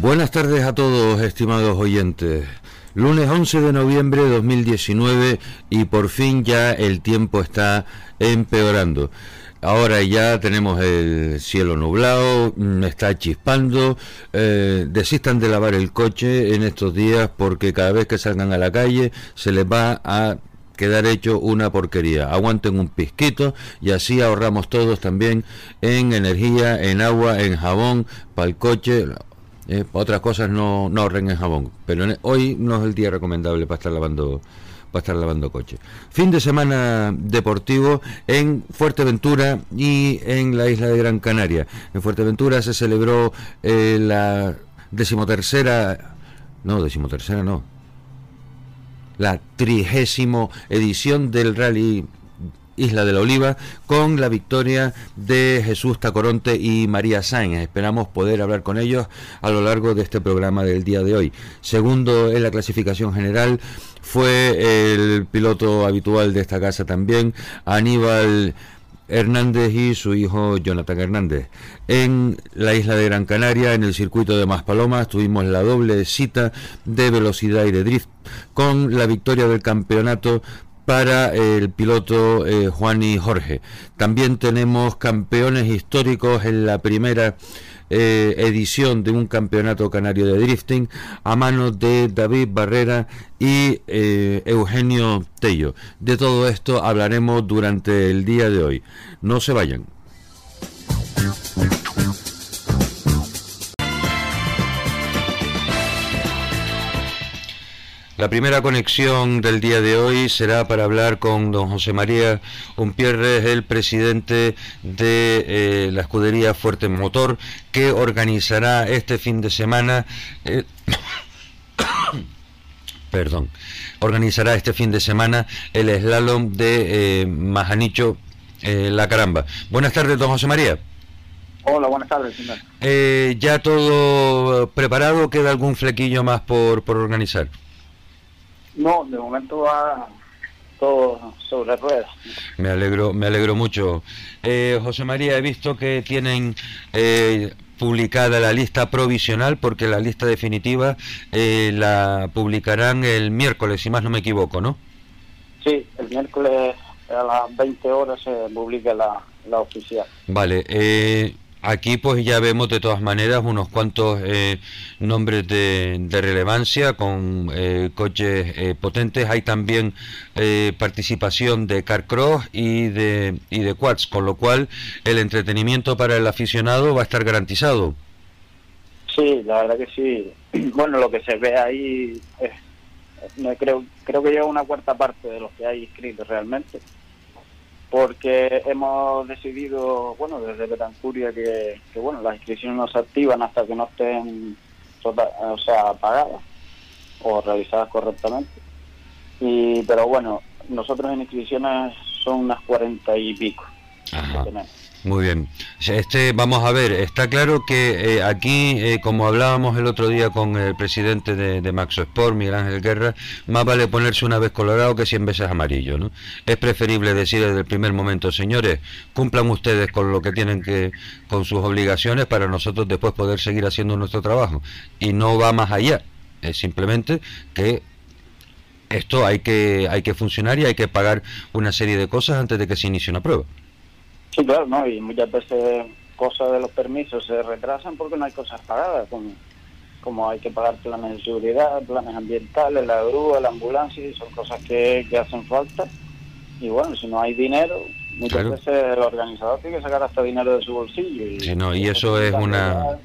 Buenas tardes a todos, estimados oyentes. Lunes 11 de noviembre de 2019 y por fin ya el tiempo está empeorando. Ahora ya tenemos el cielo nublado, mm, está chispando. Eh, desistan de lavar el coche en estos días porque cada vez que salgan a la calle se les va a quedar hecho una porquería. Aguanten un pisquito y así ahorramos todos también en energía, en agua, en jabón para el coche. Eh, otras cosas no, no ahorren en jabón, pero hoy no es el día recomendable para estar lavando para estar lavando coche. Fin de semana deportivo en Fuerteventura y en la isla de Gran Canaria. En Fuerteventura se celebró eh, la decimotercera, no, decimotercera no, la trigésimo edición del rally Isla de la Oliva, con la victoria de Jesús Tacoronte y María Sáenz. Esperamos poder hablar con ellos a lo largo de este programa del día de hoy. Segundo en la clasificación general fue el piloto habitual de esta casa también, Aníbal. Hernández y su hijo Jonathan Hernández. En la isla de Gran Canaria, en el circuito de Maspalomas, tuvimos la doble cita de velocidad y de drift con la victoria del campeonato para el piloto eh, Juan y Jorge. También tenemos campeones históricos en la primera eh, edición de un campeonato canario de drifting a manos de David Barrera y eh, Eugenio Tello. De todo esto hablaremos durante el día de hoy. No se vayan. La primera conexión del día de hoy será para hablar con don José María Umpierres, el presidente de eh, la escudería Fuerte Motor, que organizará este fin de semana. Eh, perdón, organizará este fin de semana el slalom de eh, Majanicho La Caramba. Buenas tardes, don José María. Hola, buenas tardes. ¿Ya todo preparado? ¿Queda algún flequillo más por, por organizar? No, de momento va todo sobre ruedas. Me alegro, me alegro mucho. Eh, José María, he visto que tienen eh, publicada la lista provisional porque la lista definitiva eh, la publicarán el miércoles, si más no me equivoco, ¿no? Sí, el miércoles a las 20 horas se publica la, la oficial. Vale, eh, Aquí pues ya vemos de todas maneras unos cuantos eh, nombres de, relevancia con eh, coches eh, potentes. Hay también participación de Carcross y de, y de Quads, con lo cual el entretenimiento para el aficionado va a estar garantizado. Sí, la verdad que sí. Bueno, lo que se ve ahí, creo, creo que lleva una cuarta parte de los que hay inscritos realmente porque hemos decidido, bueno, desde Betancuria que, que, bueno, las inscripciones no se activan hasta que no estén tota-, o sea, pagadas o realizadas correctamente. Y, pero bueno, nosotros en inscripciones son unas cuarenta y pico. Muy bien. Este, vamos a ver, está claro que eh, aquí, eh, como hablábamos el otro día con el presidente de, de Maxo Sport, Miguel Ángel Guerra, más vale ponerse una vez colorado que cien veces amarillo, ¿no? Es preferible decir desde el primer momento, señores, cumplan ustedes con lo que tienen que, con sus obligaciones para nosotros después poder seguir haciendo nuestro trabajo. Y no va más allá, es simplemente que esto hay que, hay que funcionar y hay que pagar una serie de cosas antes de que se inicie una prueba. Sí, claro, ¿no? Y muchas veces cosas de los permisos se retrasan porque no hay cosas pagadas, como, como hay que pagar planes de seguridad, planes ambientales, la grúa, la ambulancia, y son cosas que, hacen falta. Y bueno, si no hay dinero, muchas veces el organizador tiene que sacar hasta dinero de su bolsillo. Y, no, y eso es una...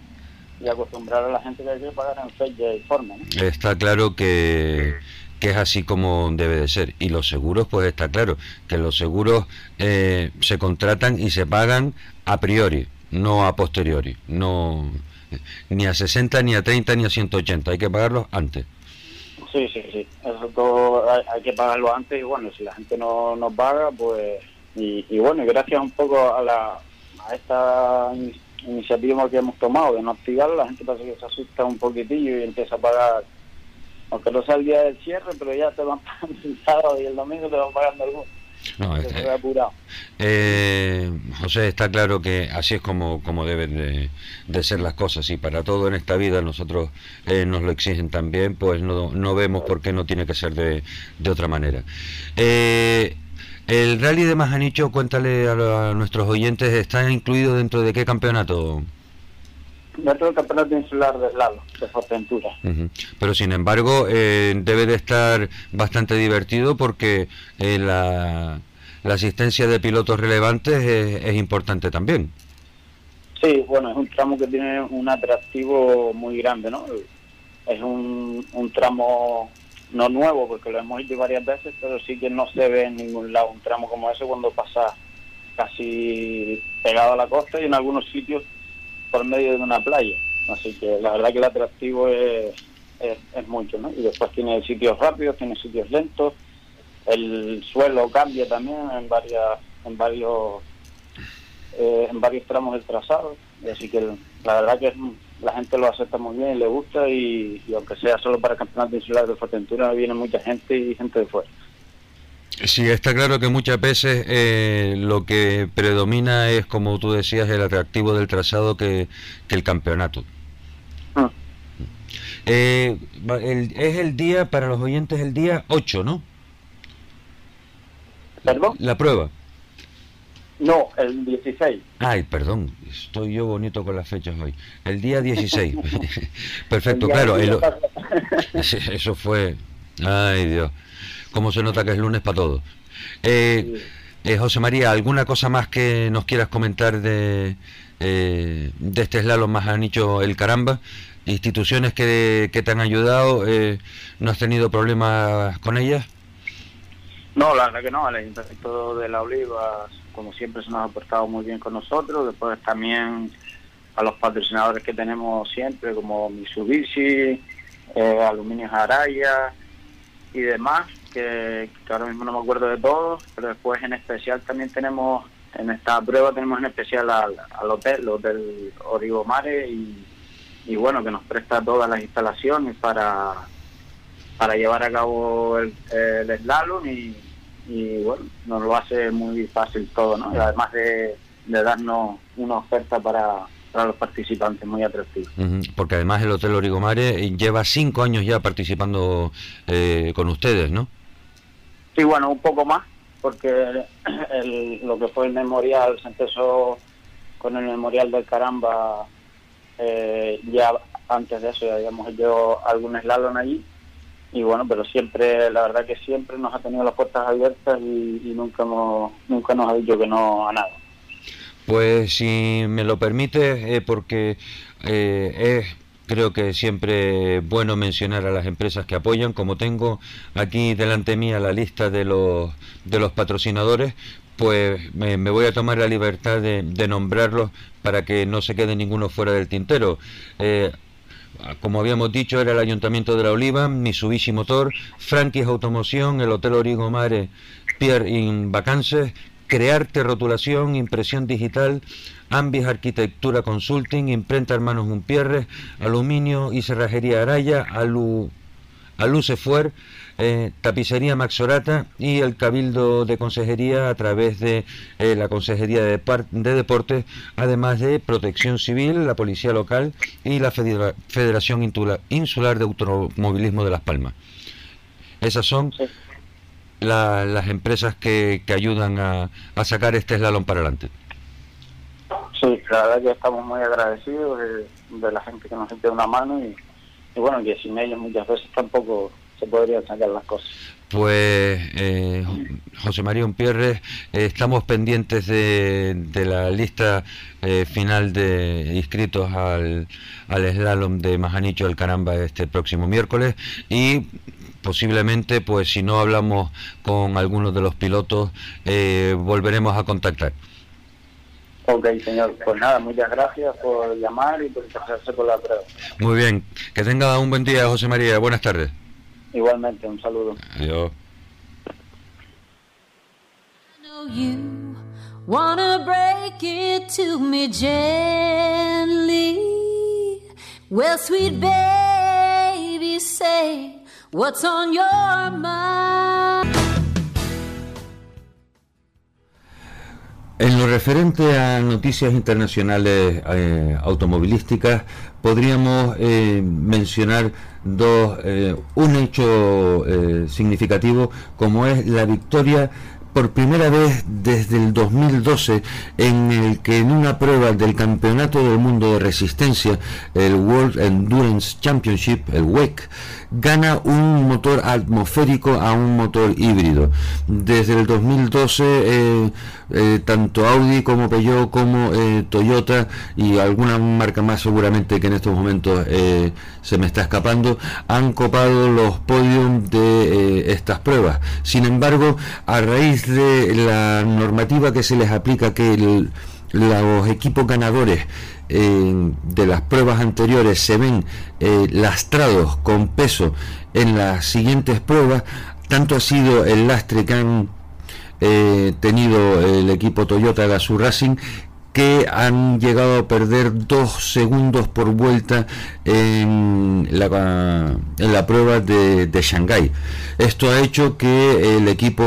Y acostumbrar a la gente que hay que pagar en fecha y forma. Está claro que que es así como debe de ser. Y los seguros, pues está claro, que los seguros eh, se contratan y se pagan a priori, no a posteriori, no ni a 60, ni a 30, ni a 180, hay que pagarlos antes. Sí, sí, sí, eso todo hay, que pagarlo antes y bueno, si la gente no, no paga, pues... Y, y bueno, gracias un poco a, la, a esta iniciativa que hemos tomado de no activarlo, la gente parece que se asusta un poquitillo y empieza a pagar aunque no sea el día del cierre, pero ya te van pagando el sábado y el domingo te van pagando algunos. No, este, eh, José, está claro que así es como, como deben de, ser las cosas y para todo en esta vida nosotros eh, nos lo exigen también, pues no, no vemos por qué no tiene que ser de, de otra manera. Eh, el rally de Majanicho, cuéntale a, nuestros oyentes, ¿está incluido dentro de qué campeonato? Dentro del campeonato insular de Lalo, de Fortentura. Pero sin embargo, eh, debe de estar bastante divertido porque eh, la, asistencia de pilotos relevantes es, importante también. Sí, bueno, es un tramo que tiene un atractivo muy grande, ¿no? Es un, un tramo no nuevo porque lo hemos hecho varias veces, pero sí que no se ve en ningún lado un tramo como ese cuando pasa casi pegado a la costa y en algunos sitios por medio de una playa. Así que la verdad que el atractivo es, es, mucho, ¿no? Y después tiene sitios rápidos, tiene sitios lentos, el suelo cambia también en varias en varios eh, en varios tramos del trazado, así que la verdad que la gente lo acepta muy bien y le gusta y, aunque sea solo para el campeonato insular de Fuerteventura viene mucha gente y gente de fuera. Sí, está claro que muchas veces eh, lo que predomina es, como tú decías, el atractivo del trazado que, el campeonato. Ah. Eh, es el día, para los oyentes, el día 8, ¿no? ¿Perdón? La prueba. No, el 16. Ay, perdón, estoy yo bonito con las fechas hoy. El día 16. Perfecto, claro. eso fue... Ay, Dios. ¿Cómo se nota que es lunes para todos? Eh, eh, José María, ¿alguna cosa más que nos quieras comentar de, eh, de este slalom más han hecho el caramba? ¿Instituciones que, que te han ayudado? ¿No has tenido problemas con ellas? No, la verdad que no. El Ayuntamiento de La Oliva como siempre se nos ha portado muy bien con nosotros. Después también a los patrocinadores que tenemos siempre, como Mitsubishi, eh, Aluminio Araya y demás, que, ahora mismo no me acuerdo de todos, pero después en especial también tenemos, en esta prueba tenemos en especial al, hotel, el Hotel Origo Mare, y, y bueno, que nos presta todas las instalaciones para para llevar a cabo el, el slalom y, y bueno, nos lo hace muy fácil todo, ¿no? además de, darnos una oferta para, para los participantes muy atractiva. Porque además el Hotel Origomare lleva cinco años ya participando eh, con ustedes, ¿no? Sí, bueno, un poco más, porque lo que fue el memorial se empezó con el memorial del Caramba, eh, ya antes de eso ya habíamos hecho algún slalom allí y bueno, pero siempre, la verdad que siempre nos ha tenido las puertas abiertas y, nunca, nunca nos ha dicho que no a nada. Pues si me lo permite, eh, porque eh, es creo que siempre bueno mencionar a las empresas que apoyan, como tengo aquí delante mía la lista de los, de los patrocinadores, pues me, voy a tomar la libertad de, de, nombrarlos para que no se quede ninguno fuera del tintero. Eh, como habíamos dicho, era el Ayuntamiento de la Oliva, Mitsubishi Motor, Frankie's Automoción, el Hotel Origo Mare, Pierre in Vacances, Crearte Rotulación, Impresión Digital, Ambis Arquitectura Consulting, Imprenta Hermanos Unpierres, Aluminio y Cerrajería Araya, Alu, Alucefuer, eh, tapicería Maxorata y el Cabildo de Consejería a través de eh, la Consejería de, de, Deportes, además de Protección Civil, la Policía Local y la Federación Insular de Automovilismo de Las Palmas. Esas son las empresas que, ayudan a, sacar este slalom para adelante. Sí, la verdad que estamos muy agradecidos de, la gente que nos siente una mano y, y bueno, que sin ellos muchas veces tampoco podrían sacar las cosas. Pues eh, José María Umpierre, eh, estamos pendientes de, la lista eh, final de inscritos al, al slalom de Majanicho del Caramba este próximo miércoles y posiblemente, pues si no hablamos con algunos de los pilotos, volveremos a contactar. Ok, señor. Pues nada, muchas gracias por llamar y por interesarse por la prueba. Muy bien. Que tenga un buen día, José María. Buenas tardes. Igualmente, un saludo. Adiós. You wanna break it to me gently. Well, sweet baby, say what's on your mind. En lo referente a noticias internacionales eh, automovilísticas, podríamos eh, mencionar dos, eh, un hecho significativo como es la victoria por primera vez desde el 2012 en el que en una prueba del Campeonato del Mundo de Resistencia, el World Endurance Championship, el WEC, gana un motor atmosférico a un motor híbrido. Desde el 2012, eh, eh, tanto Audi como Peugeot como eh, Toyota y alguna marca más seguramente que en estos momentos se me está escapando, han copado los podios de estas pruebas. Sin embargo, a raíz de la normativa que se les aplica que los equipos ganadores de las pruebas anteriores se ven eh, lastrados con peso en las siguientes pruebas, tanto ha sido el lastre que han eh, tenido el equipo Toyota Gazoo Racing que han llegado a perder dos segundos por vuelta en la, en la prueba de, de Shanghái. Esto ha hecho que el equipo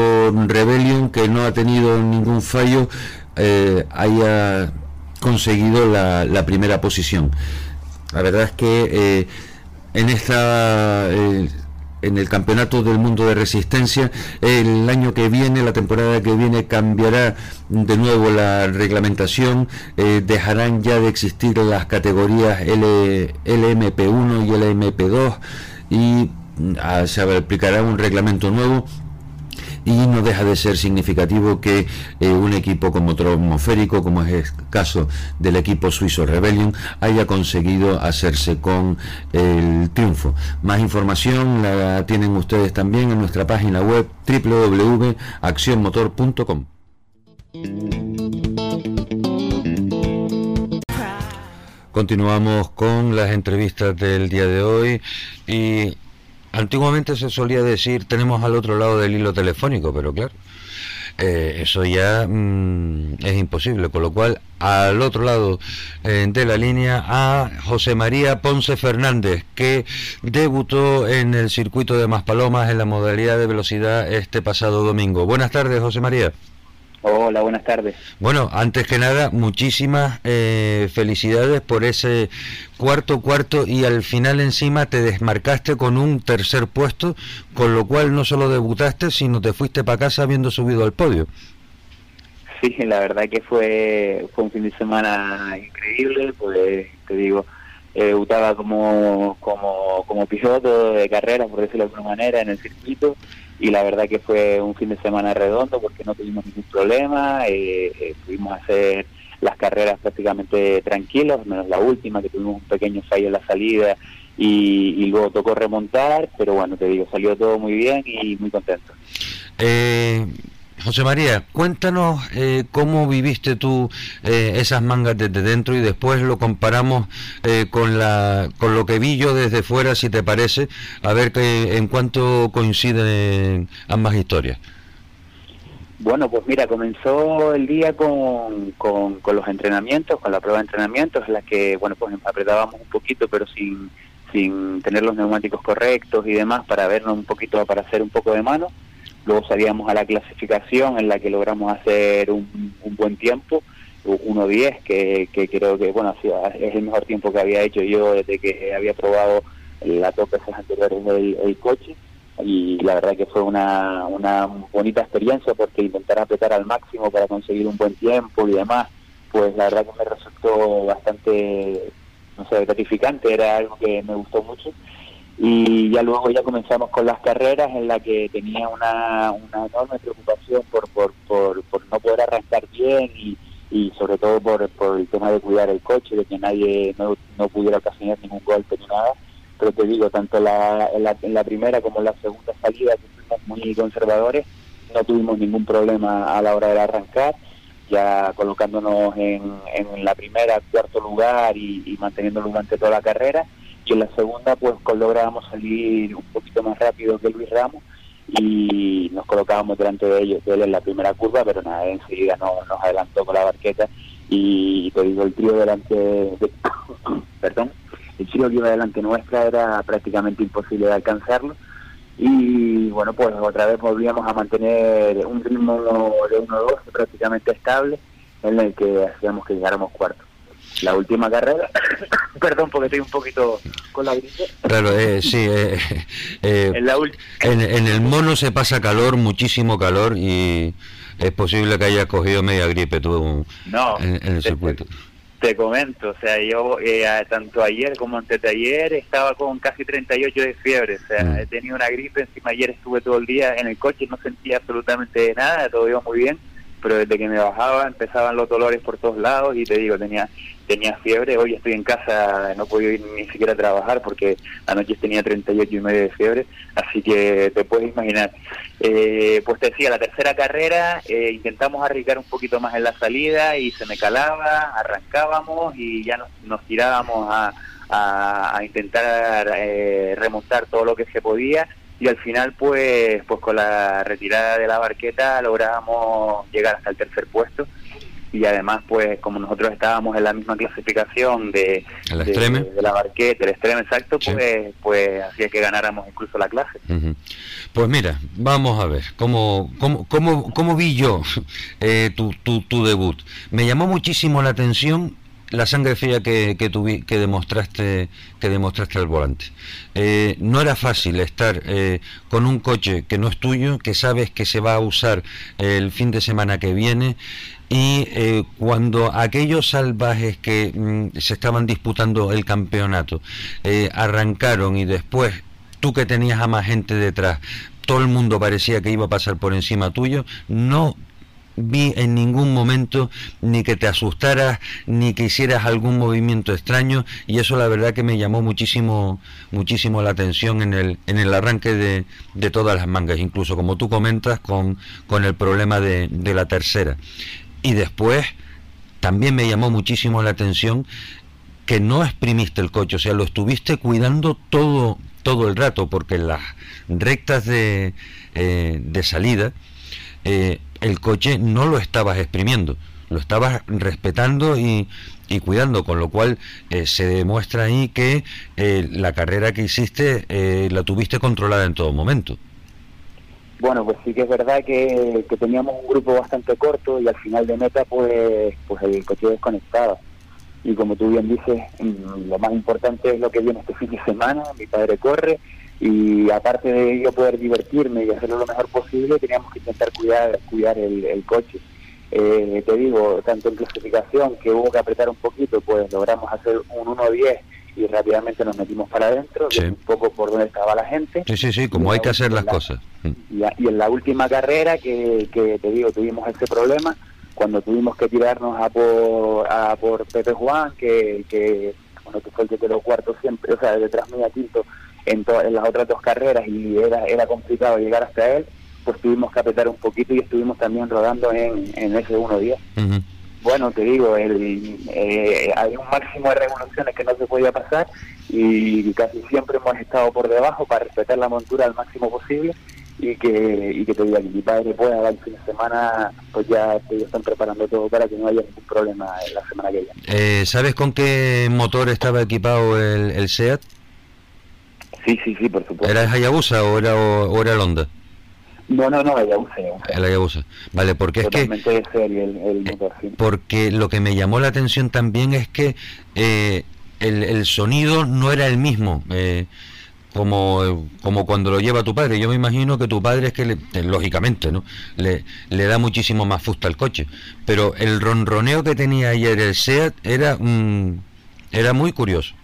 Rebellion, que no ha tenido ningún fallo, eh, haya conseguido la, primera posición. La verdad es que eh, en esta eh, en el campeonato del mundo de resistencia el año que viene la temporada que viene cambiará de nuevo la reglamentación dejarán ya de existir las categorías L, LMP1 y LMP2 y ah, se aplicará un reglamento nuevo y no deja de ser significativo que eh, un equipo con motor atmosférico, como es el caso del equipo suizo Rebellion, haya conseguido hacerse con el triunfo. Más información la tienen ustedes también en nuestra página web www.accionmotor.com. Continuamos con las entrevistas del día de hoy y Antiguamente se solía decir tenemos al otro lado del hilo telefónico, pero claro, eh, eso ya mm, es imposible, con lo cual al otro lado eh, de la línea a José María Ponce Fernández, que debutó en el circuito de Maspalomas en la modalidad de velocidad este pasado domingo. Buenas tardes, José María. Hola, buenas tardes. Bueno, antes que nada, muchísimas eh, felicidades por ese cuarto cuarto y al final encima te desmarcaste con un tercer puesto, con lo cual no solo debutaste, sino te fuiste para casa habiendo subido al podio. Sí, la verdad que fue, fue un fin de semana increíble, pues te digo, debutaba como, como, como piloto de carrera, por decirlo de alguna manera, en el circuito y la verdad que fue un fin de semana redondo porque no tuvimos ningún problema, eh, eh, pudimos hacer las carreras prácticamente tranquilos, menos la última que tuvimos un pequeño fallo en la salida y, luego tocó remontar, pero bueno, te digo, salió todo muy bien y muy contento. Eh, José María, cuéntanos eh, cómo viviste tú eh, esas mangas desde dentro y después lo comparamos eh, con la con lo que vi yo desde fuera, si te parece, a ver que, en cuánto coinciden ambas historias. Bueno, pues mira, comenzó el día con, con, los entrenamientos, con la prueba de entrenamientos, en la que, bueno, pues apretábamos un poquito, pero sin, sin tener los neumáticos correctos y demás, para vernos un poquito, para hacer un poco de mano Luego salíamos a la clasificación en la que logramos hacer un, buen tiempo, 1.10, que, que creo que bueno es el mejor tiempo que había hecho yo desde que había probado la top anteriores del el coche. Y la verdad que fue una, una bonita experiencia porque intentar apretar al máximo para conseguir un buen tiempo y demás, pues la verdad que me resultó bastante, no sé, gratificante, era algo que me gustó mucho y ya luego ya comenzamos con las carreras en la que tenía una, una enorme preocupación por, por, por, no poder arrancar bien y, y sobre todo por, por el tema de cuidar el coche, de que nadie no, no pudiera ocasionar ningún golpe ni nada. Pero te digo, tanto la, en, la, en la primera como en la segunda salida, que fuimos muy conservadores, no tuvimos ningún problema a la hora de arrancar, ya colocándonos en, en la primera, cuarto lugar y, y durante toda la carrera y en la segunda pues lográbamos salir un poquito más rápido que Luis Ramos y nos colocábamos delante de ellos de él en la primera curva pero nada enseguida no, nos adelantó con la barqueta y te el trío delante de, perdón el trío que iba delante nuestra era prácticamente imposible de alcanzarlo y bueno pues otra vez volvíamos a mantener un ritmo de 1-2 prácticamente estable en el que hacíamos que llegáramos cuarto. La última carrera, perdón porque estoy un poquito con la gripe. Claro, eh, sí. eh, eh, En la ul- en, en el mono se pasa calor, muchísimo calor, y es posible que hayas cogido media gripe tú No, en, en el te- circuito. Te comento, o sea, yo eh, tanto ayer como antes de ayer estaba con casi 38 de fiebre, o sea, Mm. he tenido una gripe, encima ayer estuve todo el día en el coche, no sentía absolutamente nada, todo iba muy bien, pero desde que me bajaba empezaban los dolores por todos lados y te digo, tenía tenía fiebre, hoy estoy en casa, no puedo ir ni siquiera a trabajar porque anoche tenía 38 y medio de fiebre, así que te puedes imaginar. Eh, pues te decía, la tercera carrera eh, intentamos arriesgar un poquito más en la salida y se me calaba, arrancábamos y ya nos, nos tirábamos a, a- a intentar eh, remontar todo lo que se podía y al final pues pues con la retirada de la barqueta logramos llegar hasta el tercer puesto y además pues como nosotros estábamos en la misma clasificación de, ¿El de, de la barqueta, el extremo exacto, Sí. pues pues hacía que ganáramos incluso la clase. Ujú. Pues mira, vamos a ver, ¿cómo, cómo, cómo, cómo vi yo eh, tu, tu, tu debut? Me llamó muchísimo la atención la sangre fría que, que, tuvi- que demostraste que demostraste al volante. Eh, no era fácil estar eh, con un coche que no es tuyo, que sabes que se va a usar el fin de semana que viene y eh, cuando aquellos salvajes que mm, se estaban disputando el campeonato eh, arrancaron y después tú que tenías a más gente detrás, todo el mundo parecía que iba a pasar por encima tuyo, no vi en ningún momento ni que te asustaras ni que hicieras algún movimiento extraño y eso la verdad que me llamó muchísimo muchísimo la atención en el en el arranque de, de todas las mangas incluso como tú comentas con, con el problema de, de la tercera. Y después también me llamó muchísimo la atención que no exprimiste el coche, o sea, lo estuviste cuidando todo, todo el rato, porque las rectas de, eh, de salida, eh, el coche no lo estabas exprimiendo, lo estabas respetando y, y cuidando, con lo cual eh, se demuestra ahí que eh, la carrera que hiciste eh, la tuviste controlada en todo momento. Bueno, pues sí que es verdad que, que teníamos un grupo bastante corto y al final de meta pues pues el coche desconectaba. Y como tú bien dices, mm, lo más importante es lo que viene este fin de semana, mi padre corre y aparte de yo poder divertirme y hacerlo lo mejor posible, teníamos que intentar cuidar cuidar el, el coche. Eh, te digo, tanto en clasificación que hubo que apretar un poquito, pues logramos hacer un 1-10 y rápidamente nos metimos para adentro, Sí. un poco por donde estaba la gente. Sí, sí, sí, como hay que hacer las cosas. Mm. Y, a- y en la última carrera que, que te digo tuvimos ese problema cuando tuvimos que tirarnos a por a por Pepe Juan que, que bueno que fue el que quedó cuarto siempre o sea detrás mío quinto en, en las otras dos carreras y era era complicado llegar hasta él pues tuvimos que apretar un poquito y estuvimos también rodando en, en ese 1-10 Ujú. bueno, te digo, el, eh, hay un máximo de revoluciones que no se podía pasar y casi siempre hemos estado por debajo para respetar la montura al máximo posible y que, y que te diga que mi padre pueda dar el fin de semana, pues ya ellos están preparando todo para que no haya ningún problema en la semana que viene. Eh, ¿Sabes con qué motor estaba equipado el, el SEAT? Sí, sí, sí, por supuesto. ¿Era el Hayabusa o era, o, o era el Honda? No, no, no, ya usé, El Hayabusa. Vale, porque es que el, el motor, sí. porque lo que me llamó la atención también es que eh, el, el sonido no era el mismo eh, como, como cuando lo lleva tu padre. Yo me imagino que tu padre es que, le- eh, lógicamente, ¿no? Le, le da muchísimo más fusta al coche. Pero el ronroneo que tenía ayer el SEAT era, mm, era muy curioso.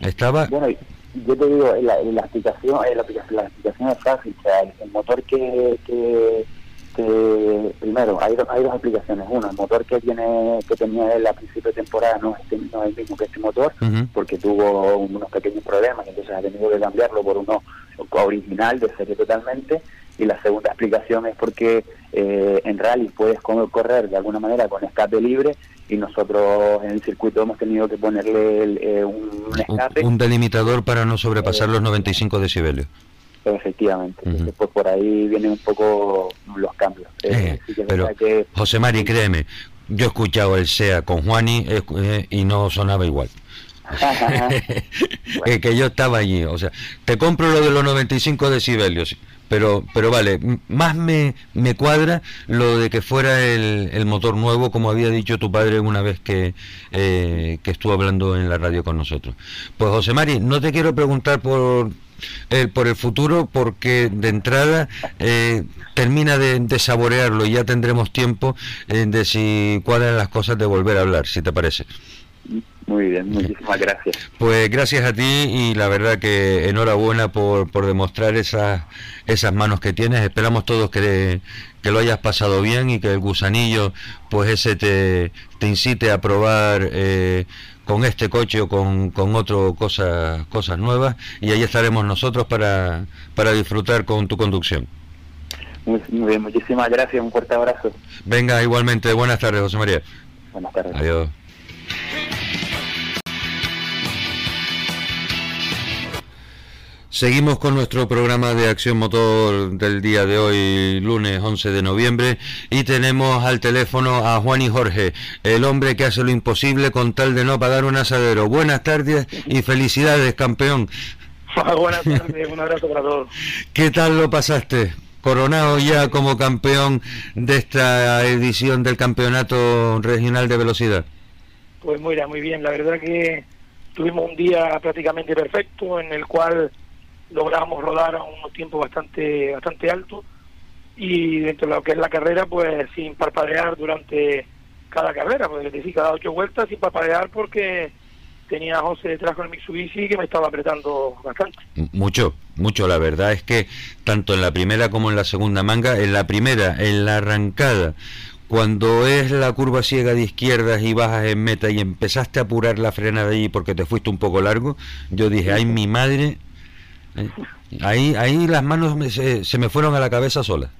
Estaba... Bueno, yo te digo, la, la eh, la, explicación- la explicación es fácil. O sea, el, el motor que, que, que- primero, hay, dos- hay dos explicaciones. Una, el motor que tiene que tenía él a principio de temporada no es, este- no es el mismo que este motor, porque tuvo unos pequeños problemas, entonces ha tenido que cambiarlo por uno original, de serie totalmente. Y la segunda explicación es porque eh, en rally puedes co- correr de alguna manera con escape libre y nosotros en el circuito hemos tenido que ponerle el, eh, un, escape. un delimitador para no sobrepasar los 95 decibelios. Efectivamente, entonces pues por ahí vienen un poco los cambios. Eh, Eh, pero, que José Mari, créeme, yo he escuchado el SEA con Juani eh, eh, y no sonaba igual. Eh, que yo estaba allí, o sea, te compro lo de los 95 decibelios, pero pero vale, más me, me cuadra lo de que fuera el, el motor nuevo, como había dicho tu padre una vez que, eh, que estuvo hablando en la radio con nosotros. Pues José Mari, no te quiero preguntar por el, por el futuro, porque de entrada eh, termina de, de saborearlo y ya tendremos tiempo eh, de si cuadran las cosas de volver a hablar, si te parece. Muy bien, muchísimas gracias. Pues gracias a ti y la verdad que enhorabuena por, por demostrar esas, esas manos que tienes. Esperamos todos que, que lo hayas pasado bien y que el gusanillo, pues ese te, te incite a probar eh, con este coche o con, con otro cosas, cosas nuevas y ahí estaremos nosotros para, para disfrutar con tu conducción. Muy, muy bien, muchísimas gracias. Un fuerte abrazo. Venga, igualmente, buenas tardes, José María. Buenas tardes. Adiós. Seguimos con nuestro programa de Acción Motor del día de hoy, lunes 11 de noviembre, y tenemos al teléfono a Juan y Jorge, el hombre que hace lo imposible con tal de no pagar un asadero. Buenas tardes y felicidades, campeón. Buenas tardes, un abrazo para todos. ¿Qué tal lo pasaste? Coronado ya como campeón de esta edición del Campeonato Regional de Velocidad. Pues mira, muy bien, la verdad que tuvimos un día prácticamente perfecto en el cual logramos rodar a unos tiempos bastante bastante altos y dentro de lo que es la carrera pues sin parpadear durante cada carrera, pues es decir, cada ocho vueltas sin parpadear porque tenía a José detrás con el Mitsubishi que me estaba apretando bastante. Mucho, mucho. La verdad es que tanto en la primera como en la segunda manga, en la primera, en la arrancada, cuando es la curva ciega de izquierdas y bajas en meta y empezaste a apurar la frenada allí porque te fuiste un poco largo, yo dije, ay mi madre, ahí, ahí las manos me- se, se me fueron a la cabeza sola.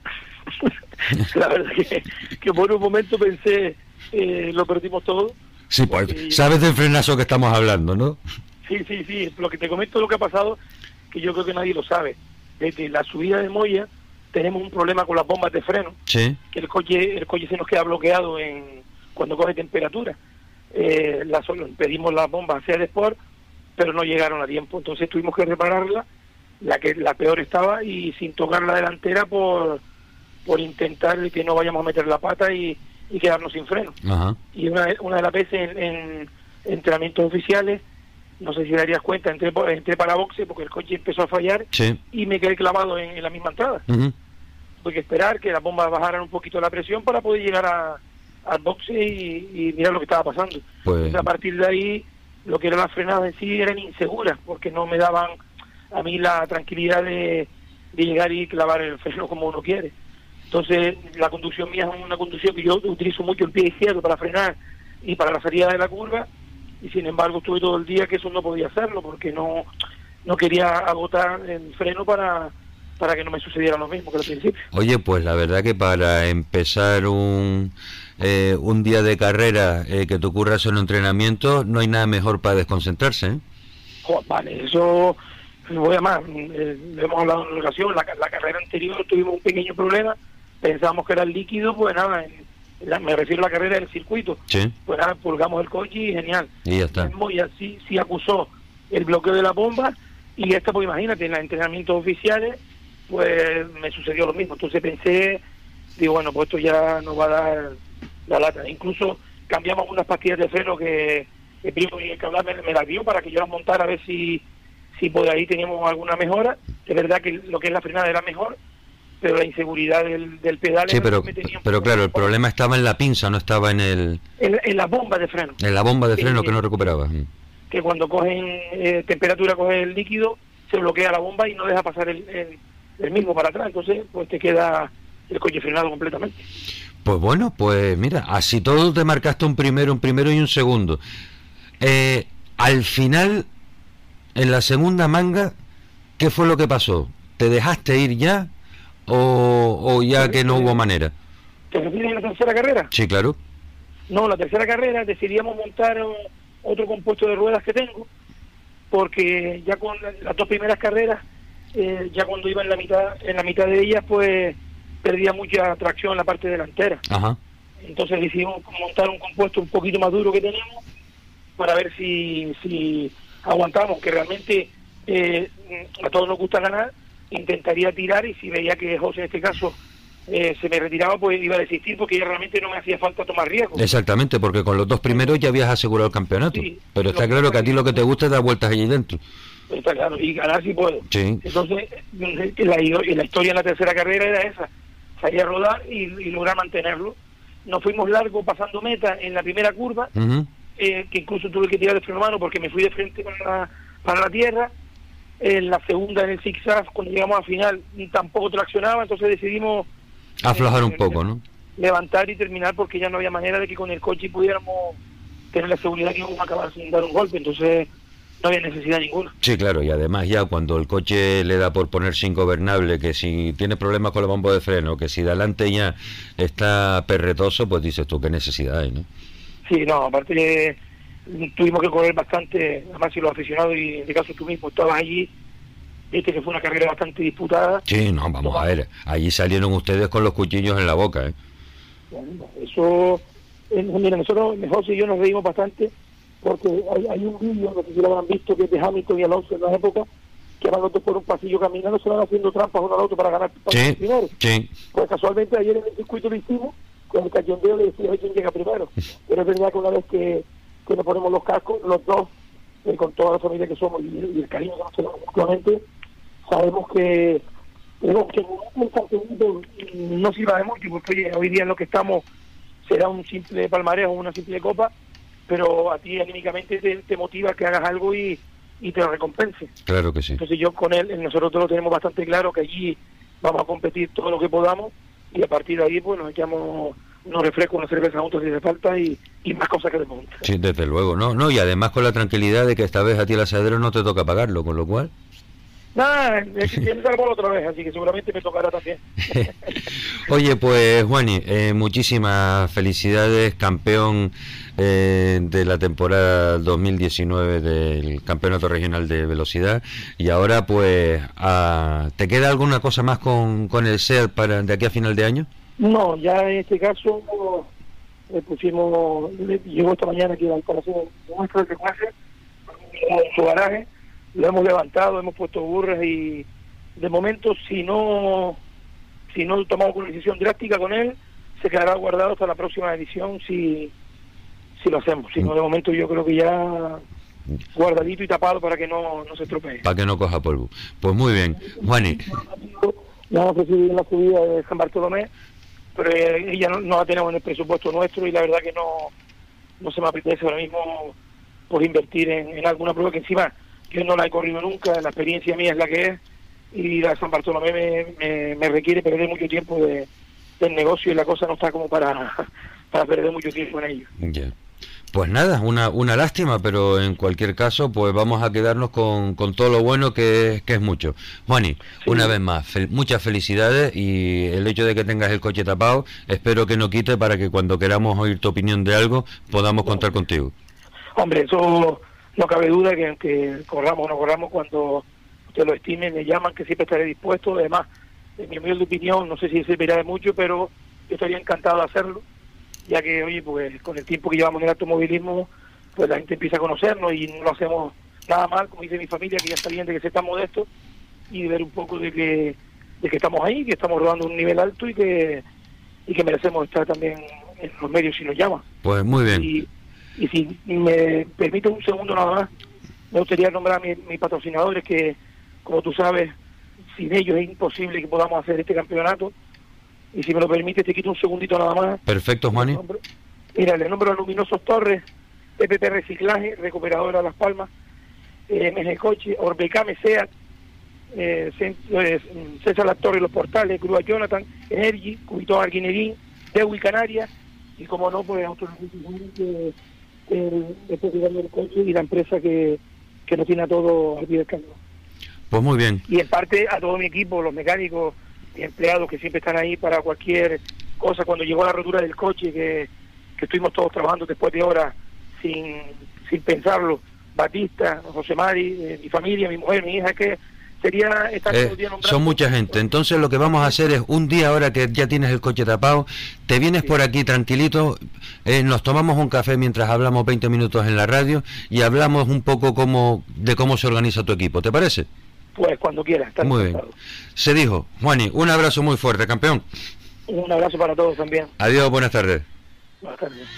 la verdad que, que por un momento pensé eh, lo perdimos todo. Sí, pues, sabes del frenazo que estamos hablando, ¿no? Sí, sí, sí. Lo que te comento lo que ha pasado, que yo creo que nadie lo sabe. Desde la subida de Moya tenemos un problema con las bombas de freno, Sí, que el coche, el coche se nos queda bloqueado en cuando coge temperatura. Eh, las, pedimos las bombas hacia el Sport, pero no llegaron a tiempo. Entonces tuvimos que repararla, la que la peor estaba, y sin tocar la delantera por, por intentar que no vayamos a meter la pata y, y quedarnos sin freno ajá. y una, una de las veces en, en entrenamientos oficiales, no sé si darías cuenta, entré, entré para boxe porque el coche empezó a fallar Sí. y me quedé clavado en, en la misma entrada. ujú. Tuve que esperar que las bombas bajaran un poquito la presión para poder llegar a, al boxe y, y mirar lo que estaba pasando. Pues- Entonces, a partir de ahí, lo que eran las frenadas en sí eran inseguras porque no me daban a mí la tranquilidad de, de llegar y clavar el freno como uno quiere. Entonces, la conducción mía es una conducción que yo utilizo mucho el pie izquierdo para frenar y para la salida de la curva, y sin embargo estuve todo el día que eso no podía hacerlo porque no, no quería agotar el freno para, para que no me sucediera lo mismo que al principio. Oye, pues la verdad que para empezar un, eh, un día de carrera eh, que te ocurra un entrenamiento, no hay nada mejor para desconcentrarse. ¿eh? Vale, eso voy a más, eh, lo hemos hablado en una ocasión, la, la carrera anterior tuvimos un pequeño problema, pensábamos que era el líquido, pues nada, en- la- me refiero a la carrera del circuito, Sí, pues nada, pulgamos el coche y genial. y ya está. En Moya sí, acusó el bloqueo de la bomba y esta, pues imagínate, en los entrenamientos oficiales, pues me sucedió lo mismo. Entonces pensé, digo, bueno, pues esto ya nos va a dar la lata. Incluso cambiamos unas pastillas de freno que el primo y que me, me las dio para que yo las montara a ver si, si por ahí teníamos alguna mejora. Es verdad que lo que es la frenada era mejor, pero la inseguridad del, del pedal Sí, pero, me tenía pero claro, el problema estaba en la pinza, no estaba en el en, en las bombas de freno. en la bomba de freno que no recuperaba. Mm. que cuando cogen eh, temperatura, coge el líquido, se bloquea la bomba y no deja pasar el, el- el mismo para atrás. Entonces, pues te queda el coche frenado completamente. Pues bueno, pues mira, así todo te marcaste un primero, un primero y un segundo. Eh, al final, en la segunda manga, ¿qué fue lo que pasó? ¿Te dejaste ir ya o, o ya que no hubo manera? ¿Te refieres a la tercera carrera? Sí, claro. No, la tercera carrera decidíamos montar otro compuesto de ruedas que tengo, porque ya con la- las dos primeras carreras, eh, ya cuando iba en la mitad, en la mitad de ellas, pues perdía mucha tracción en la parte delantera. Ajá. Entonces decidimos montar un compuesto un poquito más duro que tenemos para ver si, si aguantamos, que realmente eh, a todos nos gusta ganar, intentaría tirar y si veía que José en este caso eh, se me retiraba, pues iba a desistir porque ya realmente no me hacía falta tomar riesgo. Exactamente, porque con los dos primeros ya habías asegurado el campeonato. Sí. Pero está claro que a ti lo que te gusta es dar vueltas allí dentro. Está claro, y ganar si puedo. Sí. Entonces, la, la historia en la tercera carrera era esa, salir a rodar y, y lograr mantenerlo. Nos fuimos largo pasando meta en la primera curva. Eh, que incluso tuve que tirar de freno a mano porque me fui de frente para la, para la tierra. En la segunda, en el zigzag, cuando llegamos al final, tampoco traccionaba, entonces decidimos Aflojar un eh, poco, ¿no? levantar y terminar porque ya no había manera de que con el coche pudiéramos tener la seguridad que íbamos a acabar sin dar un golpe, entonces no había necesidad ninguna. Sí, claro, y además ya cuando el coche le da por ponerse ingobernable, que si tiene problemas con el bombo de freno, que si de adelante ya está perretoso, pues dices tú, qué necesidad hay, ¿no? Sí, no, aparte tuvimos que correr bastante, además si los aficionados y en este caso tú mismo estabas allí, viste que fue una carrera bastante disputada. Sí, no, vamos a ver, allí salieron ustedes con los cuchillos en la boca, ¿eh? Bueno, Eso, eh, mira, nosotros, José y yo nos reímos bastante porque hay, hay un vídeo, no sé si lo habrán visto, que es de Hamilton y Alonso en la época, que van los dos por un pasillo caminando, se van haciendo trampas uno al otro para ganar para Sí, sí. Pues casualmente ayer en el circuito lo hicimos, con el cachondeo le decía quién llega primero. Pero es verdad que una vez que, que nos ponemos los cascos, los dos, eh, con toda la familia que somos y, y el cariño que nos tenemos mutuamente, sabemos que tenemos que no sirva de mucho, porque hoy día en lo que estamos será un simple palmarés o una simple copa, pero a ti anímicamente te, te motiva que hagas algo y, y te lo recompense. Claro que sí. Entonces yo con él, nosotros todos lo tenemos bastante claro que allí vamos a competir todo lo que podamos y a partir de ahí pues nos echamos unos refrescos, una cerveza juntos si hace falta y, y más cosas que de monta. Sí, desde luego, no, no, y además con la tranquilidad de que esta vez a ti el asadero no te toca pagarlo, con lo cual... Nada, es que otra vez, así que seguramente me tocará también. Oye, pues Juani, eh, muchísimas felicidades, campeón eh, de la temporada 2019 del Campeonato Regional de Velocidad. Y ahora, pues, ah, ¿te queda alguna cosa más con, con el SEAT para de aquí a final de año? No, ya en este caso le pusimos, le- llegó esta mañana aquí a la instalación nuestra de su garaje, lo hemos levantado, hemos puesto burras y de momento si no si no tomamos una decisión drástica con él, se quedará guardado hasta la próxima edición si, si lo hacemos. Si no, de momento yo creo que ya guardadito y tapado para que no, no se estropee. Para que no coja polvo. Pues muy bien, Juani. Ya hemos recibido la subida de San Bartolomé, pero eh, ella no, no la tenemos en el presupuesto nuestro y la verdad que no, no se me apetece ahora mismo por invertir en, en alguna prueba que encima yo no la he corrido nunca, la experiencia mía es la que es y la San Bartolomé me, me, me requiere perder mucho tiempo de, del negocio y la cosa no está como para, para perder mucho tiempo en ello. Ya. Pues nada, una, una lástima, pero en cualquier caso, pues vamos a quedarnos con, con todo lo bueno que, es- que es mucho. Juani, una vez más, fel- muchas felicidades y el hecho de que tengas el coche tapado, espero que no quite para que cuando queramos oír tu opinión de algo, podamos contar contigo. Hombre, eso no cabe duda que aunque corramos o no corramos, cuando usted lo estime, me llaman, que siempre estaré dispuesto. Además, en mi humilde opinión, no sé si servirá de mucho, pero yo estaría encantado de hacerlo, ya que, oye, pues con el tiempo que llevamos en el automovilismo, pues la gente empieza a conocernos y no lo hacemos nada mal, como dice mi familia, que ya está bien de que se está modesto y ver un poco de que, de que estamos ahí, que estamos rodando un nivel alto y que, y que merecemos estar también en los medios si nos llaman. Pues muy bien. Y, y si me permite un segundo nada más, me gustaría nombrar a mi- mis patrocinadores que, como tú sabes, sin ellos es imposible que podamos hacer este campeonato. Y si me lo permite, te quito un segundito nada más. Perfecto, Juani. Mira, le nombro a Luminosos Torres, PPP Reciclaje, Recuperadora Las Palmas, eh, MG Coche, Orbecame SEAT, eh, eh, César La Torre Los Portales, Grúa Jonathan, Energy, Cubito Arguinerín, Dewi Canarias, y como no, pues Autoreficio que el, coche y la empresa que, que nos tiene a todos al pie del Pues muy bien. y en parte a todo mi equipo, los mecánicos empleados que siempre están ahí para cualquier cosa. Cuando llegó la rotura del coche, que, que estuvimos todos trabajando después de horas sin, sin pensarlo, Batista, José Mari, eh, mi familia, mi mujer, mi hija, que sería estar Eh, día son mucha gente. Entonces lo que vamos a hacer es un día ahora que ya tienes el coche tapado, te vienes por aquí tranquilito, eh, nos tomamos un café mientras hablamos 20 minutos en la radio y hablamos un poco cómo, de cómo se organiza tu equipo. ¿Te parece? Pues cuando quiera. estar Muy bien. Se dijo. Juani, un abrazo muy fuerte, campeón. Un abrazo para todos también. Adiós, buenas tardes. Buenas tardes.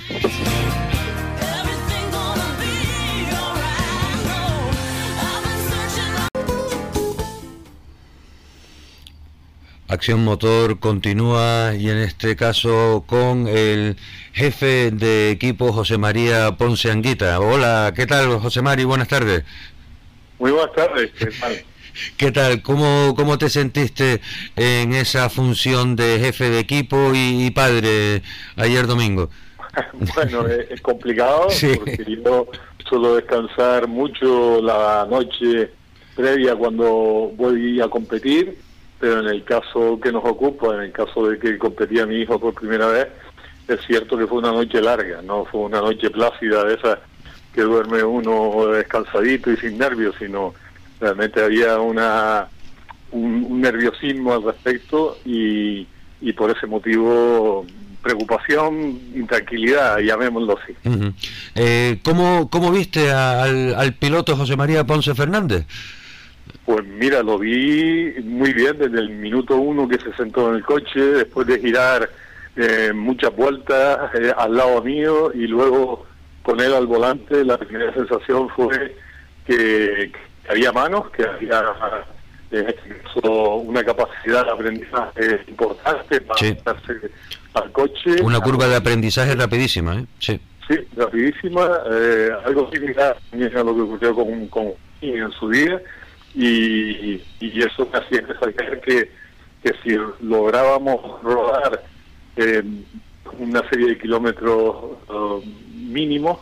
Acción Motor continúa y en este caso con el jefe de equipo José María Ponce Anguita. Hola, ¿qué tal José Mari? Buenas tardes. Muy buenas tardes. ¿qué tal? ¿Qué tal? ¿Cómo, cómo te sentiste en esa función de jefe de equipo y, y padre ayer domingo? bueno, es, es complicado Sí. porque yo suelo descansar mucho la noche previa cuando voy a competir, pero en el caso que nos ocupa, en el caso de que competía mi hijo por primera vez, es cierto que fue una noche larga, no fue una noche plácida de esas que duerme uno descansadito y sin nervios, sino realmente había una un, un nerviosismo al respecto y, y por ese motivo preocupación, intranquilidad, llamémoslo así. Eh, ¿cómo, ¿Cómo viste a- al, al piloto José María Ponce Fernández? Pues mira, lo vi muy bien desde el minuto uno que se sentó en el coche, después de girar eh, muchas vueltas eh, al lado mío y luego con él al volante, la primera sensación fue que, que había manos, que había eh, en este caso, una capacidad de aprendizaje importante para Sí. al coche. Una curva de aprendizaje rapidísima, ¿eh? Sí. Sí, rapidísima, eh, algo similar a lo que ocurrió con, con en su día, y, y eso me hacía resaltar que, que si lográbamos rodar eh, una serie de kilómetros eh, mínimos,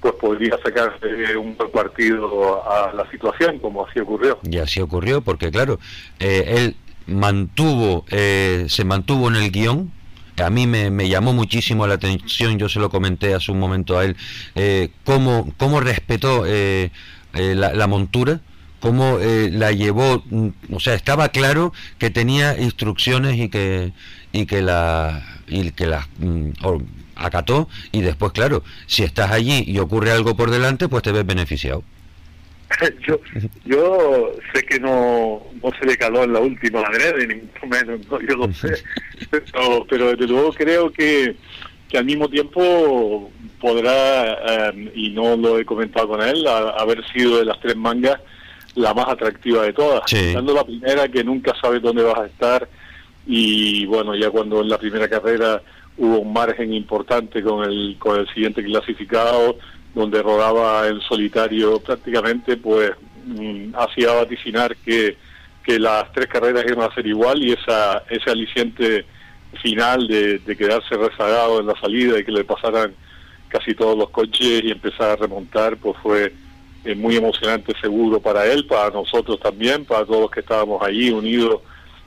pues podría sacar un buen partido a la situación, como así ocurrió. Y así ocurrió porque, claro, eh, él mantuvo, eh, se mantuvo en el guion. A mí me, me llamó muchísimo la atención, yo se lo comenté hace un momento a él, eh, cómo, cómo respetó eh, eh, la, la montura, cómo la llevó, mm, o sea, estaba claro que tenía instrucciones y que, y que la y que las mm, acató y después, claro, si estás allí y ocurre algo por delante, pues te ves beneficiado. yo, yo sé que no, no se le caló en la última adrede, ni mucho menos, ¿no? yo lo sé, pero, pero desde luego creo que, que al mismo tiempo podrá, eh, y no lo he comentado con él, a- haber sido de las tres mangas la más atractiva de todas. Sí. Dando la primera que nunca sabes dónde vas a estar y bueno, ya cuando en la primera carrera hubo un margen importante con el, con el siguiente clasificado, donde rodaba en solitario prácticamente, pues mm, hacía vaticinar que, que las tres carreras iban a ser igual y esa ese aliciente final de, quedarse rezagado en la salida y que le pasaran casi todos los coches y empezar a remontar, pues fue eh, muy emocionante seguro para él, para nosotros también, para todos los que estábamos allí unidos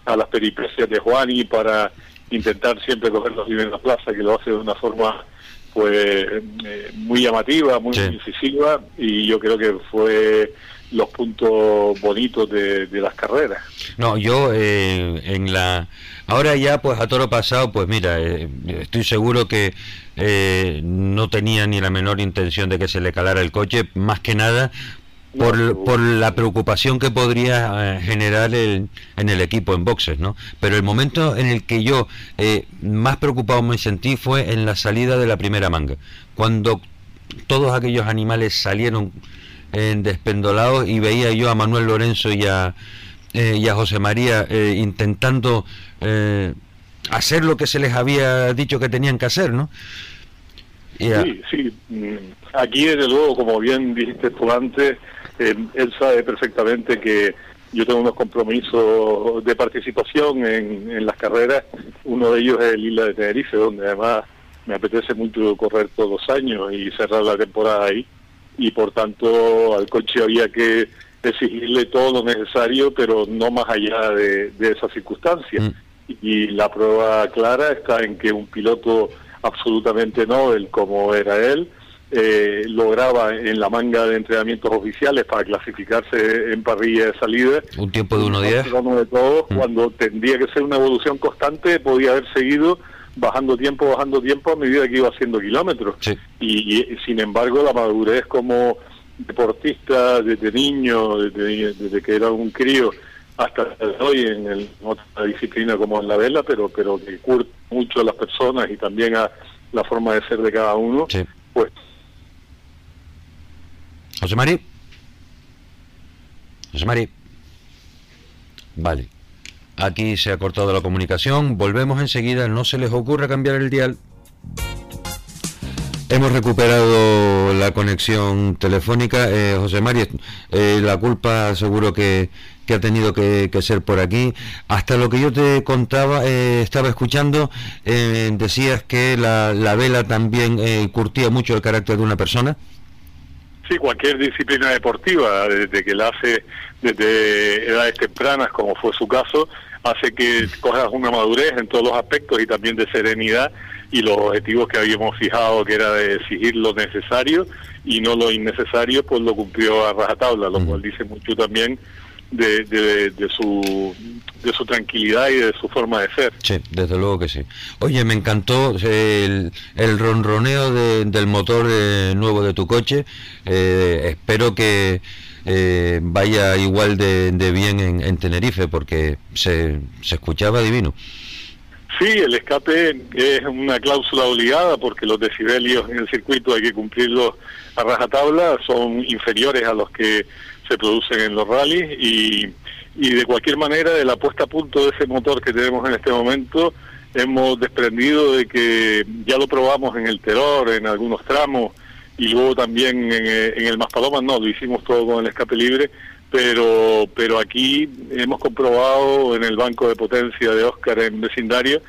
a las peripecias de Juan y para intentar siempre coger los en la plaza, que lo hace de una forma pues eh, muy llamativa, muy Sí. incisiva y yo creo que fue los puntos bonitos de, de las carreras. No, yo eh, en la... Ahora ya, pues a toro pasado, pues mira, eh, estoy seguro que eh, no tenía ni la menor intención de que se le calara el coche, más que nada por, la preocupación que podría eh, generar el, en el equipo en boxes, ¿no? Pero el momento en el que yo eh, más preocupado me sentí fue en la salida de la primera manga, cuando todos aquellos animales salieron eh, despendolados y veía yo a Manuel Lorenzo y a, eh, y a José María eh, intentando eh, hacer lo que se les había dicho que tenían que hacer, ¿no? Sí, sí. mm, Aquí, desde luego, como bien dijiste tú antes, eh, él sabe perfectamente que yo tengo unos compromisos de participación en, en las carreras. Uno de ellos es el Isla de Tenerife, donde además me apetece mucho correr todos los años y cerrar la temporada ahí. Y por tanto, al coche había que exigirle todo lo necesario, pero no más allá de, de esas circunstancias. Mm. Y la prueba clara está en que un piloto absolutamente Nobel como era él, eh, lograba en la manga de entrenamientos oficiales para clasificarse en parrilla de salida. un tiempo de 1.10. Uno de todos, Mm. cuando tendría que ser una evolución constante, podía haber seguido bajando tiempo, bajando tiempo a medida que iba haciendo kilómetros. Sí. Y, y, sin embargo, la madurez como deportista desde niño, desde, desde que era un crío hasta hoy en, el- en otra disciplina como en la vela, pero pero que curte mucho a las personas y también a la forma de ser de cada uno, Sí. pues José Mari. José Mari. Vale. Aquí se ha cortado la comunicación. Volvemos enseguida. No se les ocurra cambiar el dial. Hemos recuperado la conexión telefónica. Eh, José Mari, eh, la culpa seguro que, que ha tenido que, que ser por aquí. Hasta lo que yo te contaba, eh, estaba escuchando, eh, decías que la, la vela también eh, curtía mucho el carácter de una persona. Sí, cualquier disciplina deportiva, desde que la hace desde edades tempranas, como fue su caso, hace que cojas una madurez en todos los aspectos y también de serenidad y los objetivos que habíamos fijado, que era de exigir lo necesario y no lo innecesario, pues lo cumplió a rajatabla, lo cual dice mucho también de, de, de su de su tranquilidad y de su forma de ser. Sí, desde luego que sí. Oye, me encantó el, el ronroneo de- del motor eh, nuevo de tu coche. Eh, espero que eh, vaya igual de, de bien en, en Tenerife porque se, se escuchaba divino. Sí, el escape es una cláusula obligada porque los decibelios en el circuito hay que cumplirlos a rajatabla, son inferiores a los que se producen en los rallies y, y de cualquier manera de la puesta a punto de ese motor que tenemos en este momento hemos desprendido de que ya lo probamos en el Terror, en algunos tramos y luego también en, eh, en el Maspalomas, no, lo hicimos todo con el escape libre, pero pero aquí hemos comprobado en el banco de potencia de Oscar en vecindario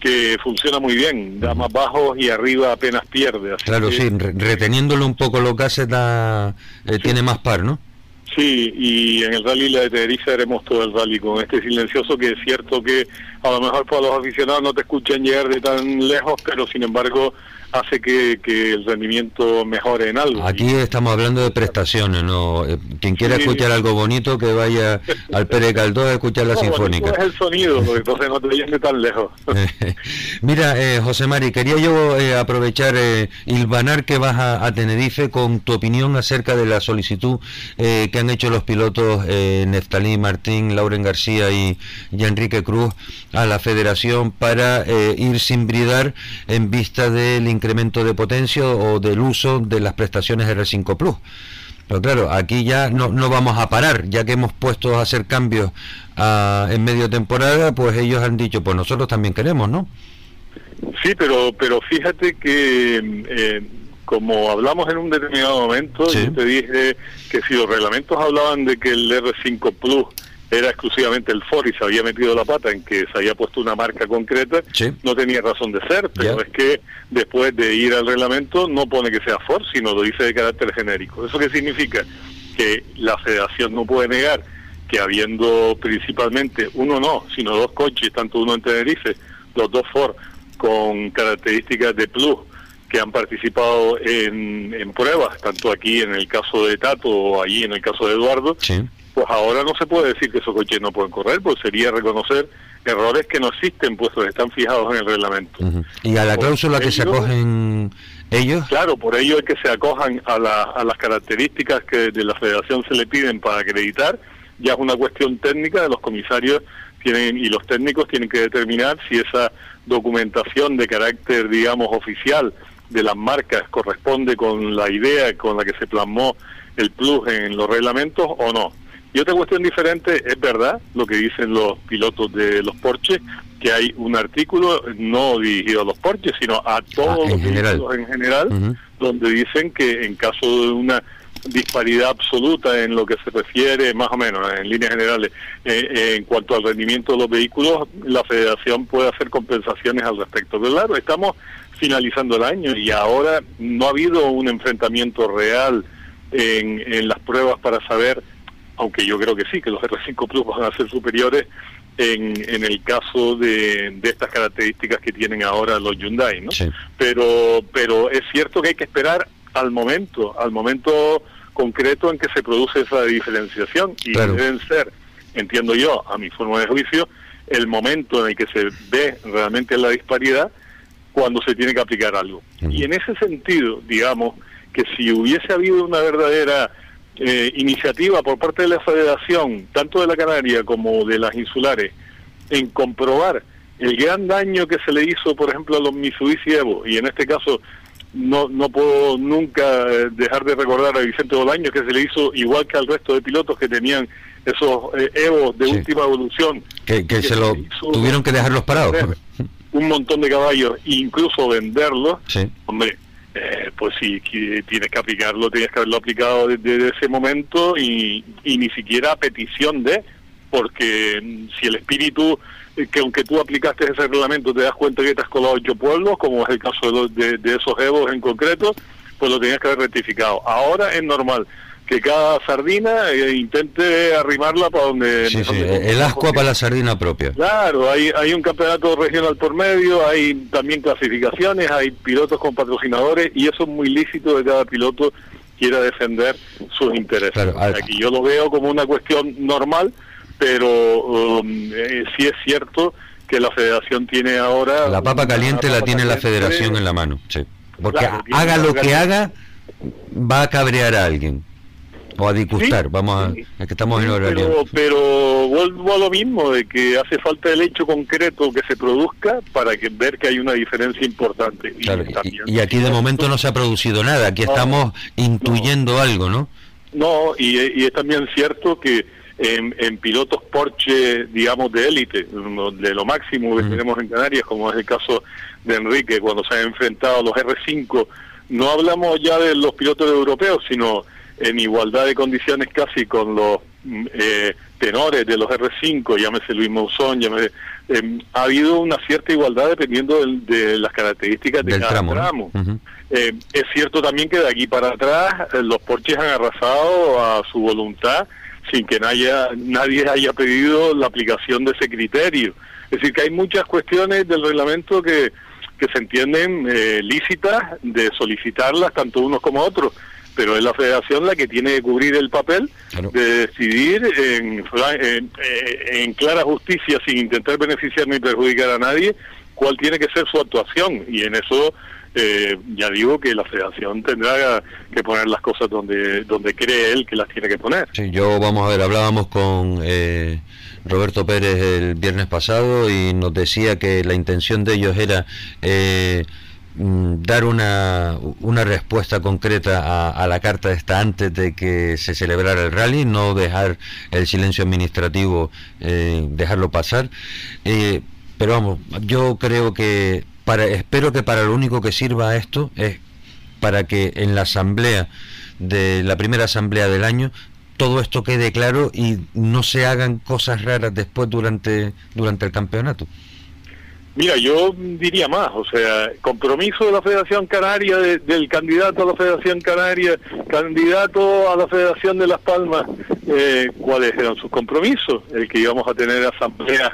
que funciona muy bien, da más bajos y arriba apenas pierde. así Claro, que- sí, re- reteniéndolo un poco los gases da, eh, tiene más par, ¿no? Sí, y en el rally la de Tenerife haremos todo el rally con este silencioso que es cierto que a lo mejor para los aficionados no te escuchan llegar de tan lejos, pero sin embargo hace que, que el rendimiento mejore en algo. Aquí estamos hablando de prestaciones, ¿no? Eh, Quien quiera Sí. escuchar algo bonito que vaya al Pérez Caldós a escuchar la No, sinfónica. es el sonido, porque entonces no te de tan lejos. Mira, eh, José Mari, quería yo eh, aprovechar, eh, hilvanar que vas a, a Tenerife con tu opinión acerca de la solicitud eh, que han hecho los pilotos eh, Neftalí Martín, Lauren García y, y Enrique Cruz a la federación para eh, ir sin bridar en vista del incremento de potencia o del uso de las prestaciones R5 Plus. Pero claro, aquí ya no, no vamos a parar, ya que hemos puesto a hacer cambios ah, en medio temporada, pues ellos han dicho, pues nosotros también queremos, ¿no? Sí, pero pero fíjate que eh, como hablamos en un determinado momento, Sí. yo te dije que si los reglamentos hablaban de que el R5 Plus era exclusivamente el Ford y se había metido la pata en que se había puesto una marca concreta, Sí. no tenía razón de ser, pero es que después de ir al reglamento no pone que sea Ford, sino lo dice de carácter genérico. ¿Eso qué significa? Que la federación no puede negar que habiendo principalmente uno no, sino dos coches, tanto uno en Tenerife, los dos Ford, con características de Plus, que han participado en, en pruebas, tanto aquí en el caso de Tato o allí en el caso de Eduardo, Sí. Pues ahora no se puede decir que esos coches no pueden correr, pues sería reconocer errores que no existen, puesto que están fijados en el reglamento. Y a la Por cláusula que se acogen ellos, Claro, por ello es que se acojan a, la- a las características que de la federación se le piden para acreditar, ya es una cuestión técnica de los comisarios tienen y los técnicos tienen que determinar si esa documentación de carácter, digamos, oficial de las marcas corresponde con la idea con la que se plasmó el plus en los reglamentos o no. Y otra cuestión diferente, es verdad lo que dicen los pilotos de los Porsche, que hay un artículo no dirigido a los Porsche, sino a todos Ah, en los general. vehículos en general, donde dicen que en caso de una disparidad absoluta en lo que se refiere, más o menos, en líneas generales, eh, eh, en cuanto al rendimiento de los vehículos, la federación puede hacer compensaciones al respecto. Pero claro, estamos finalizando el año y ahora no ha habido un enfrentamiento real en, en las pruebas para saber, aunque yo creo que sí, que los R5 Plus van a ser superiores en, en el caso de, de estas características que tienen ahora los Hyundai, ¿no? Sí. Pero, pero es cierto que hay que esperar al momento, al momento concreto en que se produce esa diferenciación y Claro. deben ser, entiendo yo, a mi forma de juicio, el momento en el que se ve realmente la disparidad cuando se tiene que aplicar algo. Y en ese sentido, digamos, que si hubiese habido una verdadera eh, iniciativa por parte de la Federación, tanto de la Canaria como de las insulares, en comprobar el gran daño que se le hizo, por ejemplo, a los Mitsubishi Evo, y en este caso no, no puedo nunca eh, dejar de recordar a Vicente Bolaño que se le hizo igual que al resto de pilotos que tenían esos eh, Evos de Sí. última evolución. Que, que que se lo se hizo- tuvieron que dejarlos parados. Un montón de caballos, e incluso venderlos, Sí. hombre, eh, pues sí, tienes que aplicarlo, tienes que haberlo aplicado desde ese momento y, ni siquiera a petición de, porque mm, si el espíritu, eh, que aunque tú aplicaste ese reglamento, te das cuenta que te has colado ocho pueblos, como es el caso de, los- de esos evos en concreto, pues lo tenías que haber rectificado. Ahora es normal que cada sardina eh, intente arrimarla para donde... Sí, sí, el ascua para la sardina propia. Claro, hay, hay un campeonato regional por medio, hay también clasificaciones, hay pilotos con patrocinadores y eso es muy lícito de cada piloto quiera defender sus intereses. Claro, que yo lo veo como una cuestión normal, pero um, eh, sí es cierto que la federación tiene ahora... La papa caliente la papa tiene la federación en la mano. Sí. Porque Claro, haga lo que haga, va a cabrear a alguien. O a disgustar. Sí, Vamos a. sí. Es que estamos en horario. Pero, pero vuelvo a lo mismo, de que hace falta el hecho concreto que se produzca para que ver que hay una diferencia importante. Y Claro, y- también- y, aquí de momento no se ha producido nada. Aquí No, estamos intuyendo algo, ¿no? No, y, y es también cierto que en, en pilotos Porsche, digamos, de élite, de lo máximo que tenemos en Canarias, como es el caso de Enrique, cuando se han enfrentado a los R5, no hablamos ya de los pilotos europeos, sino en igualdad de condiciones casi con los mm, eh, tenores de los R5, llámese Luis Monzón, llámese, em, ha habido una cierta igualdad dependiendo del- de las características de Del cada tramo. Eh, es cierto también que de aquí para atrás eh, los Porches han arrasado a su voluntad sin que nadie, nadie haya pedido la aplicación de ese criterio. Es decir, que hay muchas cuestiones del reglamento que, que se entienden eh, lícitas de solicitarlas tanto unos como otros, pero es la federación la que tiene que cubrir el papel Claro. de decidir en, eh, en clara justicia, sin intentar beneficiar ni perjudicar a nadie, cuál tiene que ser su actuación. Y en eso eh, ya digo que la federación tendrá que poner las cosas donde, donde cree él que las tiene que poner. Sí, yo, vamos a ver, hablábamos con eh, Roberto Pérez el viernes pasado y nos decía que la intención de ellos era eh, dar una, una respuesta concreta a, a la carta esta antes de que se celebrara el rally, no dejar el silencio administrativo, eh, dejarlo pasar. Eh, pero vamos, yo creo que para, espero que para lo único que sirva esto es para que en la asamblea de la primera asamblea del año todo esto quede claro y no se hagan cosas raras después durante durante el campeonato. Mira, yo diría más, o sea, compromiso de la Federación Canaria, de- del candidato a la Federación Canaria, candidato a la Federación de Las Palmas, eh, ¿cuáles eran sus compromisos? El que íbamos a tener asambleas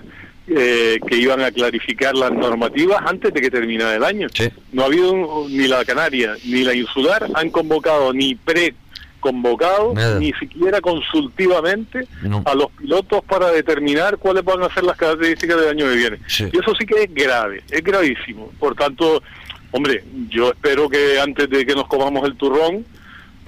eh, que iban a clarificar las normativas antes de que terminara el año. Sí. No ha habido un- ni la Canaria ni la Insular han convocado ni pre convocado Nada. ni siquiera consultivamente No. a los pilotos para determinar cuáles van a ser las características del año que viene. Sí. Y eso sí que es grave, es gravísimo. Por tanto, hombre, yo espero que antes de que nos comamos el turrón,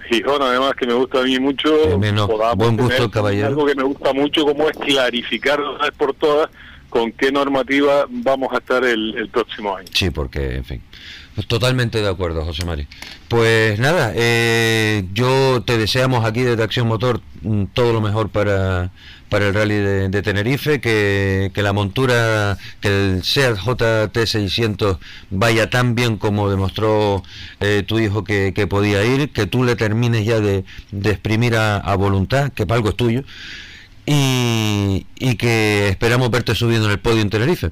Gijón, además que me gusta a mí mucho, Eh, menos. podamos Buen gusto, tener caballero. algo que me gusta mucho, como es clarificar una vez por todas con qué normativa vamos a estar el, el próximo año. Sí, porque, en fin. Pues totalmente de acuerdo, José Mari. Pues nada, eh, yo te deseamos aquí desde Acción Motor mm, todo lo mejor para, para el rally de, Tenerife, que, que la montura, que el SEAT JT600 vaya tan bien como demostró eh, tu hijo que, que podía ir, que tú le termines ya de, de exprimir a, a voluntad, que para algo es tuyo, y, y que esperamos verte subiendo en el podio en Tenerife.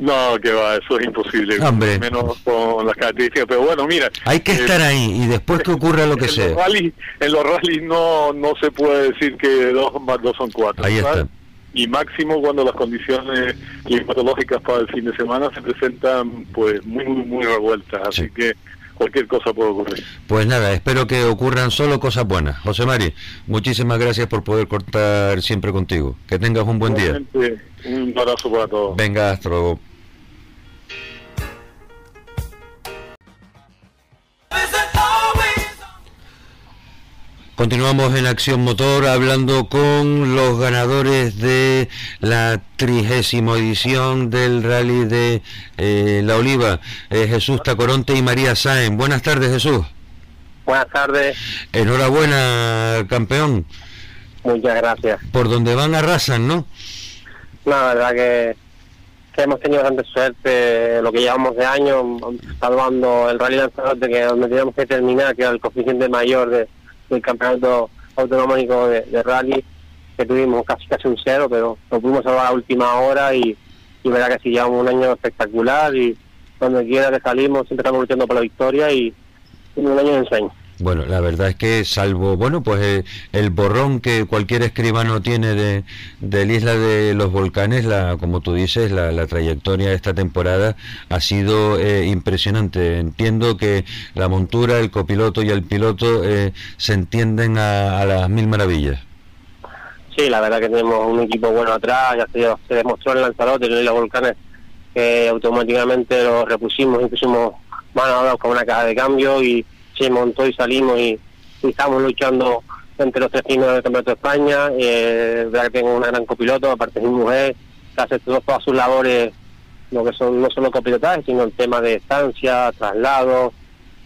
No, que va, eso es imposible, Hombre. menos con las características. Pero bueno, mira, Hay que eh, estar ahí y después que ocurra lo que en sea. Los rallies, en los rallies no, no se puede decir que dos más dos son cuatro. Ahí está. Y máximo cuando las condiciones climatológicas para el fin de semana se presentan pues muy, muy, muy revueltas. Así Sí. que cualquier cosa puede ocurrir. Pues nada, espero que ocurran solo cosas buenas. José Mari, muchísimas gracias por poder contar siempre contigo. Que tengas un buen día. Igualmente, Un abrazo para todos. Venga, hasta luego. Continuamos en Acción Motor hablando con los ganadores de la trigésima edición del Rally de eh, La Oliva, eh, Jesús Tacoronte y María Sáenz. Buenas tardes, Jesús. Buenas tardes, Enhorabuena, campeón. muchas gracias. Por donde van arrasan, ¿no? No, la verdad que, que hemos tenido bastante suerte lo que llevamos de año, salvando el Rally Lanzarote que donde teníamos que terminar, que era el coeficiente mayor de- del campeonato autonómico de, de rally, que tuvimos casi casi un cero, pero lo pudimos salvar a última hora y, y verdad que sí llevamos un año espectacular y donde quiera que salimos siempre estamos luchando por la victoria y, y un año de ensueño. Bueno, la verdad es que salvo, bueno, pues eh, el borrón que cualquier escribano tiene de, del Isla de los Volcanes, la, como tú dices, la, trayectoria de esta temporada ha sido eh, impresionante. Entiendo que la montura, el copiloto y el piloto eh, se entienden a, a las mil maravillas. Sí, la verdad que tenemos un equipo bueno atrás, ya se, se demostró en Lanzarote, en los volcanes, que automáticamente lo repusimos y pusimos mano a mano con una caja de cambio y se montó y salimos y, estamos luchando entre los tres primeros del Campeonato de España. Eh, verdad que tengo una gran copiloto, aparte de mi mujer, que hace todas sus labores, lo que son no solo copilotaje, sino el tema de estancia, traslados,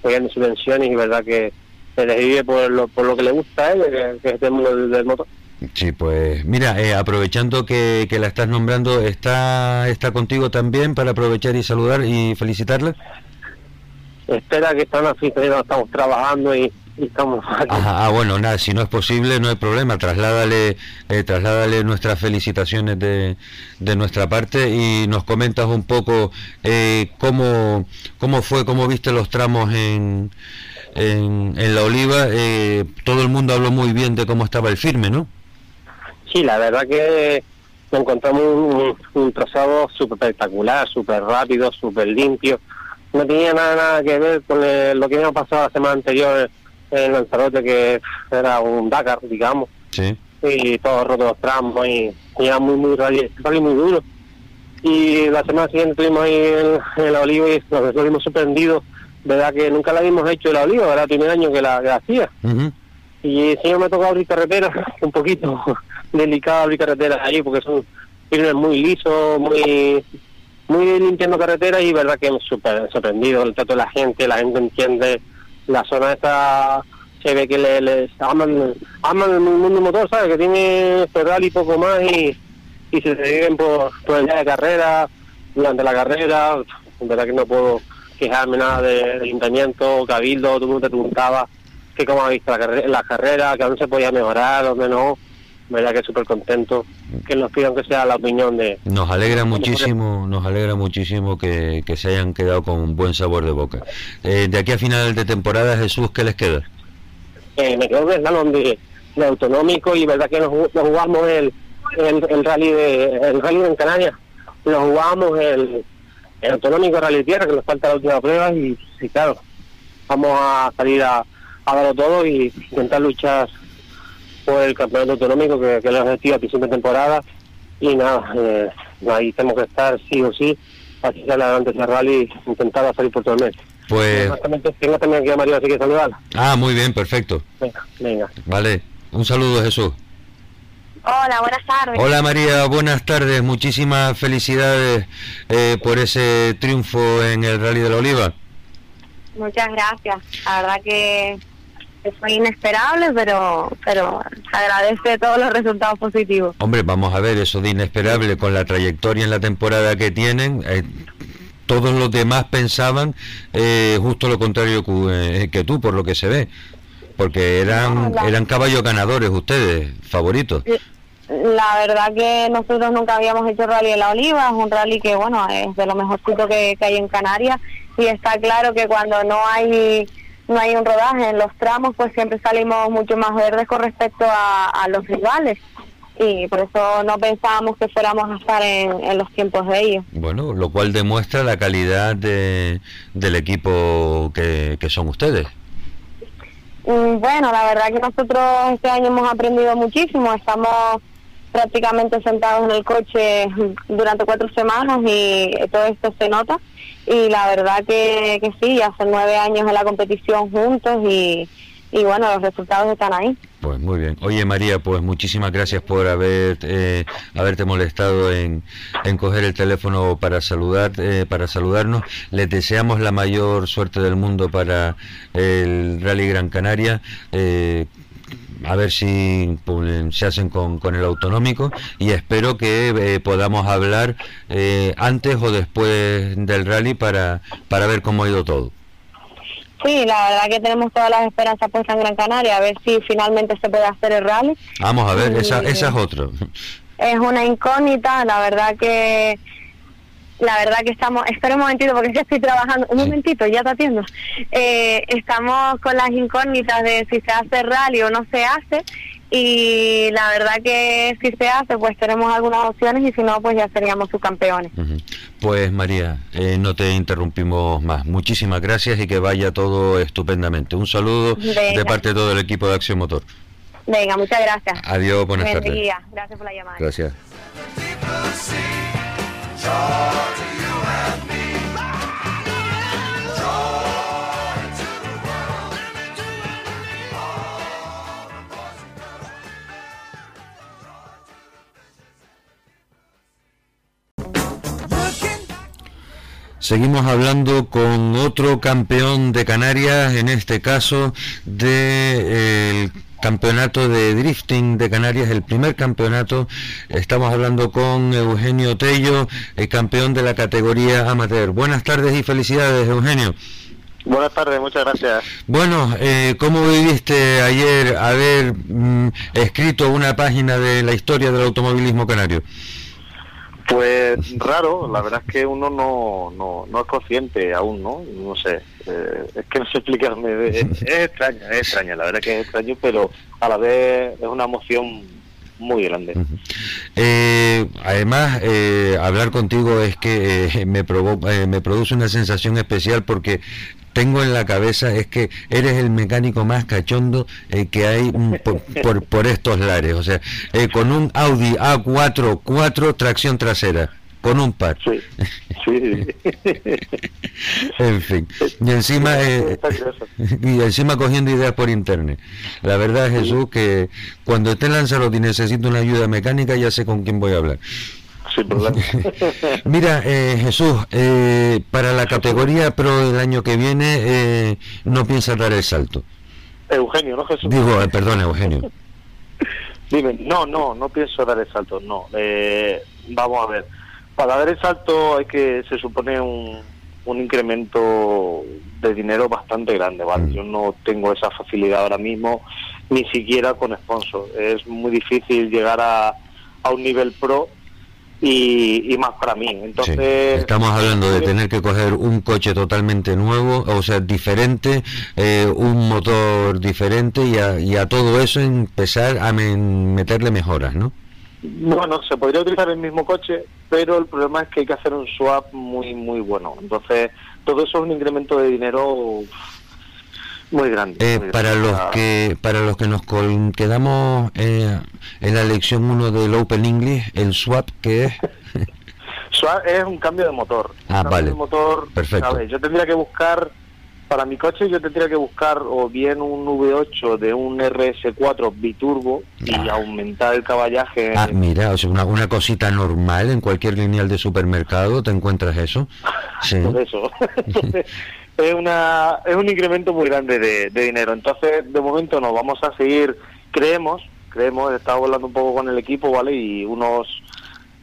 apoyando subvenciones y verdad que se les vive por lo, por lo que le gusta a él, que, que es el mundo del- del motor. Sí, pues mira, eh, aprovechando que, que la estás nombrando, ¿está, ¿está contigo también para aprovechar y saludar y felicitarla? Espera que están pero estamos trabajando y, y estamos aquí. Ajá, ah, bueno, nada, si no es posible, no hay problema. Trasládale, eh, trasládale nuestras felicitaciones de, de nuestra parte y nos comentas un poco eh, cómo, cómo fue, cómo viste los tramos en, en, en la Oliva. Eh, todo el mundo habló muy bien de cómo estaba el firme, ¿no? Sí, la verdad que encontramos un, un trazado súper espectacular, súper rápido, súper limpio. No tenía nada, nada que ver con el- lo que habíamos pasado la semana anterior en Lanzarote, que era un Dakar, digamos, Sí. y todos rotos los tramos y, y era muy, muy rally, rally muy duro. Y la semana siguiente estuvimos ahí en, en la Oliva y nos vimos sorprendidos, verdad que nunca la habíamos hecho en la Oliva, era el primer año que la, que la hacía. Ujú. Y sí me ha tocado abrir carreteras, un poquito delicado abrir carreteras ahí porque son firmes muy lisos, muy muy limpiando carreteras y verdad que hemos súper sorprendido el trato de la gente, la gente entiende la zona esta se ve que le, les aman, aman el mundo motor, ¿sabes? Que tiene Ferrari y poco más y, y se viven por, por el día de carrera, durante la carrera, verdad que no puedo quejarme nada del ayuntamiento, cabildo, todo el mundo te preguntaba que cómo ha visto la, carre- la carrera, que dónde se podía mejorar, dónde no, verdad que súper contento que nos pidan que sea la opinión de, Nos alegra muchísimo, nos alegra muchísimo que, que se hayan quedado con un buen sabor de boca. Eh, de aquí a final de temporada, Jesús, ¿qué les queda? eh, me quedo salón de, de autonómico y verdad que nos, nos jugamos el, el, el rally de el rally en Canarias nos jugamos el, el autonómico rally tierra que nos falta la última prueba y, y claro vamos a salir a, a darlo todo y intentar luchar por el campeonato autonómico que, que es el objetivo a principio de temporada y nada eh, ahí tenemos que estar sí o sí para que adelante ese rally intentar salir por todo el mes Pues, tengo también aquí a María así que saludarla ah, muy bien, perfecto. venga venga Vale, un saludo, Jesús. Hola, buenas tardes. Hola María, buenas tardes. Muchísimas felicidades eh, por ese triunfo en el Rally de la Oliva. Muchas gracias. La verdad que que fue inesperable, pero pero se agradece todos los resultados positivos. Hombre, vamos a ver, eso de inesperable con la trayectoria en la temporada que tienen. eh, todos los demás pensaban eh, justo lo contrario que, eh, que tú, por lo que se ve. Porque eran, No, la- eran caballos ganadores ustedes, favoritos. La verdad que nosotros nunca habíamos hecho rally en la Oliva, es un rally que bueno es de lo mejorcito que, que hay en Canarias y está claro que cuando no hay no hay un rodaje en los tramos pues siempre salimos mucho más verdes con respecto a, a los rivales y por eso no pensábamos que fuéramos a estar en, en los tiempos de ellos. Bueno, lo cual demuestra la calidad de, del equipo que, que son ustedes. Mm, Bueno, la verdad que nosotros este año hemos aprendido muchísimo. Estamos prácticamente sentados en el coche durante cuatro semanas y todo esto se nota. Y la verdad que, que sí, hace nueve años en la competición juntos y, y bueno, los resultados están ahí. Pues muy bien. Oye María, pues muchísimas gracias por haber eh, haberte molestado en, en coger el teléfono para saludar eh, para saludarnos. Les deseamos la mayor suerte del mundo para el Rally Gran Canaria. Eh, a ver si pues, se hacen con, con el autonómico y espero que eh, podamos hablar eh, antes o después del rally para, para ver cómo ha ido todo. Sí, la verdad que tenemos todas las esperanzas puestas en Gran Canaria, a ver si finalmente se puede hacer el rally. Vamos a ver, esa, esa es otra. Es una incógnita, la verdad que la verdad que estamos, espera un momentito porque que estoy trabajando, un momentito, ya te atiendo. Eh, estamos con las incógnitas de si se hace rally o no se hace y la verdad que si se hace pues tenemos algunas opciones y si no pues ya seríamos subcampeones. Ujú. Pues María, eh, no te interrumpimos más. Muchísimas gracias y que vaya todo estupendamente. Un saludo de parte de todo el equipo de Acción Motor. Venga, muchas gracias. Adiós, buenas Buen tardes. Gracias por la llamada. Gracias. Seguimos hablando con otro campeón de Canarias, en este caso del campeonato de drifting de Canarias, el primer campeonato. Estamos hablando con Eugenio Tello, el campeón de la categoría amateur. Buenas tardes y felicidades, Eugenio. Buenas tardes, muchas gracias. Bueno, eh, ¿cómo viviste ayer haber mm, escrito una página de la historia del automovilismo canario? Pues raro, la verdad es que uno no, no, no es consciente aún, ¿no? No sé, eh, es que no sé explicarme. Es, es extraña, es extraña, la verdad que es extraño, pero a la vez es una emoción muy grande. Eh, además, eh, hablar contigo es que eh, me, provo- eh, me produce una sensación especial porque tengo en la cabeza es que eres el mecánico más cachondo eh, que hay mm, por, por, por estos lares. O sea, con un Audi A4, 4 tracción trasera, con un par. Sí, sí. En fin. Y encima, eh, y encima cogiendo ideas por internet. La verdad, Jesús, que cuando esté en Lanzarote y necesito una ayuda mecánica, ya sé con quién voy a hablar. Mira, eh, Jesús, eh, para la categoría pro del año que viene, eh, no piensas dar el salto. Eugenio, ¿no, Jesús? Digo, eh, perdón, Eugenio. Dime, no, no, no pienso dar el salto, no. Eh, vamos a ver, para dar el salto hay que, se supone, un, un incremento de dinero bastante grande, ¿vale? Mm. Yo no tengo esa facilidad ahora mismo, ni siquiera con sponsor. Es muy difícil llegar a, a un nivel pro y, y más para mí. Sí. Entonces, Estamos hablando de tener que coger un coche totalmente nuevo, o sea, diferente, eh, un motor diferente y a, y a todo eso empezar a men- meterle mejoras, ¿no? Bueno, se podría utilizar el mismo coche, pero el problema es que hay que hacer un swap muy, muy bueno. Entonces, todo eso es un incremento de dinero uf, muy grande. Eh, muy para los Ah, que para los que nos quedamos eh, en la lección 1 del Open English, el swap que es Swap es un cambio de motor. Ah, Un vale. de motor, Perfecto. ¿sabes? Yo tendría que buscar, para mi coche, yo tendría que buscar o bien un V8 de un RS4 biturbo y Ah. aumentar el caballaje. Ah, mira, o sea, una, una cosita normal en cualquier lineal de supermercado, ¿te encuentras eso? Sí. Por eso. Entonces, es, una, es un incremento muy grande de, de dinero. Entonces, de momento no, vamos a seguir, creemos, creemos, he estado hablando un poco con el equipo, ¿vale? Y unos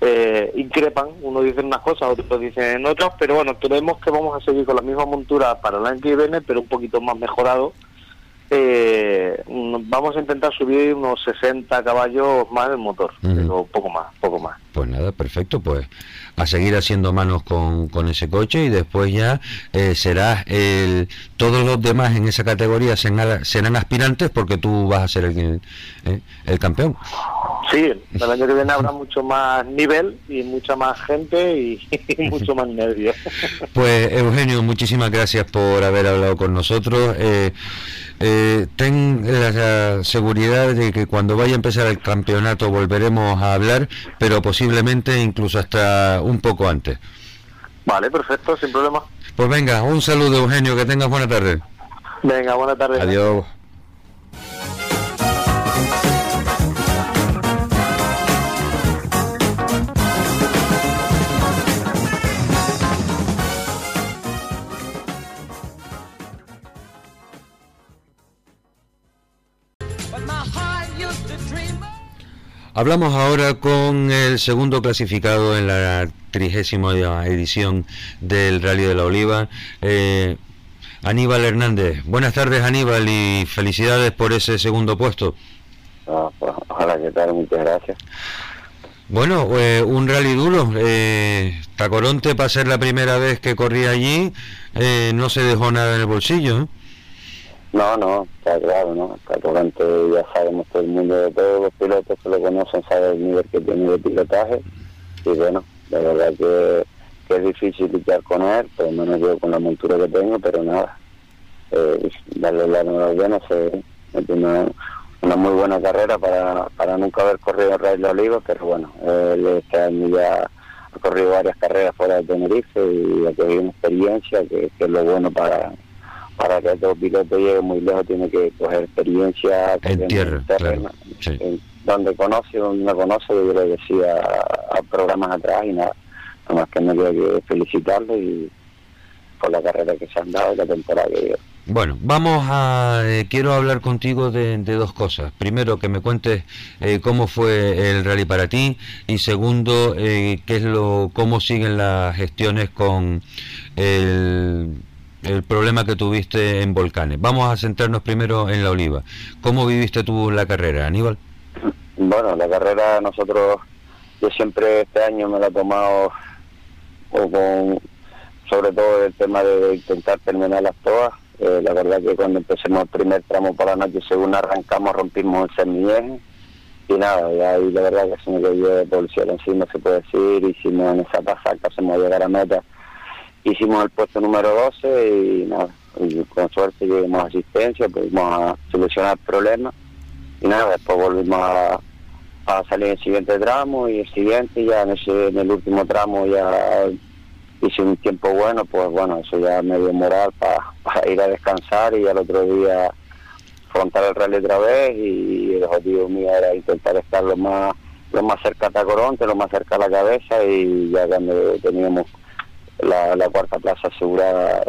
eh, increpan, unos dicen unas cosas, otros dicen otras, pero bueno, creemos que vamos a seguir con la misma montura para el año que viene, pero un poquito más mejorado. Eh, vamos a intentar subir unos 60 caballos más del motor, Ujú. pero poco más, poco más. Pues nada, perfecto, pues a seguir haciendo manos con, con ese coche y después ya eh, serás el... Todos los demás en esa categoría serán, serán aspirantes porque tú vas a ser el, eh, el campeón. Sí, el año que viene habrá mucho más nivel y mucha más gente y, y mucho más nervios. Pues Eugenio, muchísimas gracias por haber hablado con nosotros. Eh, eh, ten la seguridad de que cuando vaya a empezar el campeonato volveremos a hablar, pero posiblemente incluso hasta un poco antes. Vale, perfecto, sin problema. Pues venga, un saludo Eugenio, que tengas buena tarde. Venga, buena tarde. Adiós. Hablamos ahora con el segundo clasificado en la trigésima edición del Rally de la Oliva, eh, Aníbal Hernández. Buenas tardes Aníbal y felicidades por ese segundo puesto. Ah, pues, ojalá que tal, muchas gracias. Bueno, eh, un rally duro. Eh, Tacoronte, para ser la primera vez que corría allí, eh, no se dejó nada en el bolsillo. No, no, está claro, ¿no? Tacorante ya sabemos todo el mundo de todos los pilotos que lo conocen, sabe el nivel que tiene de pilotaje. Y bueno, la verdad que, es difícil luchar con él, por lo menos yo con la montura que tengo, pero nada. Eh, darle la enhorabuena, se una, una muy buena carrera para, para nunca haber corrido el Rally Oliva, pero bueno, él este año ya ha corrido varias carreras fuera de Tenerife y ha tenido una experiencia que, que es lo bueno para para que otro piloto llegue muy lejos tiene que coger experiencia En tierra, terreno, claro. Sí. en- donde conoce, donde no conoce, yo le decía a, a programas atrás y nada, nada más que me queda que felicitarlo y por la carrera que se han dado y la temporada que dio. Bueno, vamos a. eh, quiero hablar contigo de, de dos cosas. Primero, que me cuentes eh, cómo fue el rally para ti y segundo, eh, qué es lo, cómo siguen las gestiones con el, el problema que tuviste en Volcanes. Vamos a centrarnos primero en la Oliva. ¿Cómo viviste tú la carrera, Aníbal? Bueno, la carrera nosotros, yo siempre este año me la he tomado sobre todo el tema de intentar terminarlas todas. Eh, la verdad que cuando empecemos el primer tramo por la noche, según arrancamos, rompimos el semieje y nada, y ahí la verdad que se me cayó de policía encima, se puede decir, hicimos en esa pasada, hacemos llegar a meta, hicimos el puesto número 12 y nada, con suerte llegamos a asistencia, pudimos a solucionar el problema y nada, después volvimos a, a salir en el siguiente tramo y el siguiente ya en, ese, en el último tramo ya hice un tiempo bueno, pues bueno, eso ya me dio moral para ir a descansar y al otro día afrontar el rally otra vez. Y el objetivo mío era intentar estar lo más lo más cerca a Tacoronte, lo más cerca a la cabeza y ya cuando teníamos la, la cuarta plaza asegurada,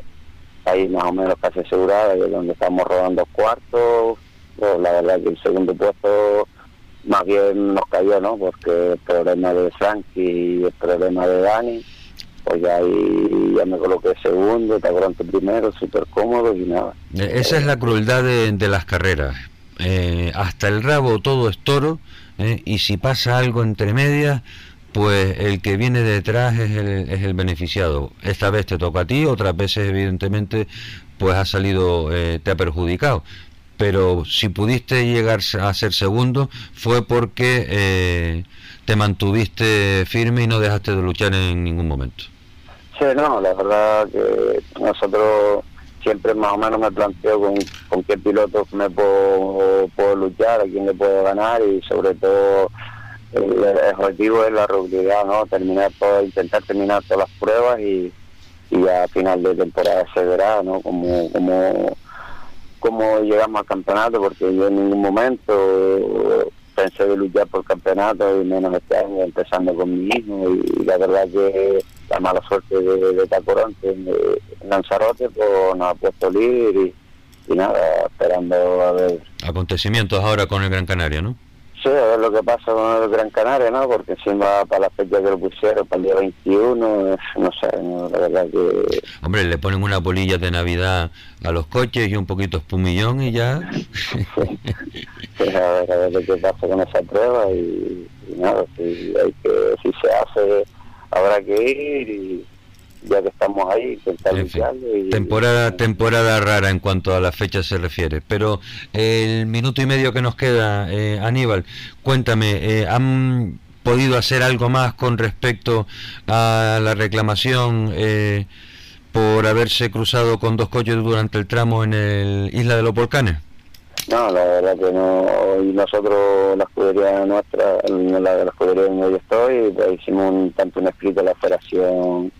ahí más o menos casi asegurada, que es donde estamos rodando cuartos, la verdad que el segundo puesto más bien nos cayó, ¿no? Porque el problema de Frankie y el problema de Dani, pues ya ahí ya me coloqué segundo, Tacoronte primero, súper cómodo y nada. Eh, Esa es la crueldad de, de las carreras. Eh, hasta el rabo todo es toro eh, y si pasa algo entre medias, pues el que viene detrás es el, es el beneficiado. Esta vez te toca a ti, otras veces evidentemente pues ha salido, eh, te ha perjudicado. Pero si pudiste llegar a ser segundo fue porque eh, te mantuviste firme y no dejaste de luchar en ningún momento. Sí, no, la verdad que nosotros siempre más o menos me planteo con, con qué piloto me puedo, puedo luchar, a quién le puedo ganar y sobre todo el, objetivo es la regularidad, ¿no? Terminar todo, intentar terminar todas las pruebas y, y a final de temporada se verá, ¿no? Como, como, como llegamos al campeonato, porque yo en ningún momento pensé de luchar por campeonato y menos este año empezando con mi hijo y la verdad que la mala suerte de, de Tacoronte en, en Lanzarote pues nos ha puesto líder y, y nada, esperando a ver Acontecimientos ahora con el Gran Canaria, ¿no? Sí, a ver lo que pasa con el Gran Canaria, ¿no? Porque encima para la fecha que lo pusieron, para el día 21, es- no sé, ¿no? la verdad que... Hombre, le ponen una polilla de Navidad a los coches y un poquito espumillón y ya. pues, a ver, a ver lo que pasa con esa prueba y, y nada, si, hay que, si se hace, habrá que ir y ya que estamos ahí, intentar En fin, y... temporada, temporada rara en cuanto a la fecha se refiere. Pero el minuto y medio que nos queda, eh, Aníbal, cuéntame, eh, ¿han podido hacer algo más con respecto a la reclamación eh, por haberse cruzado con dos coches durante el tramo en el Isla de los Volcanes? No, la verdad que no. Y nosotros, la escudería nuestra, la la escudería donde yo estoy, pues, hicimos un, tanto un escrito a la Federación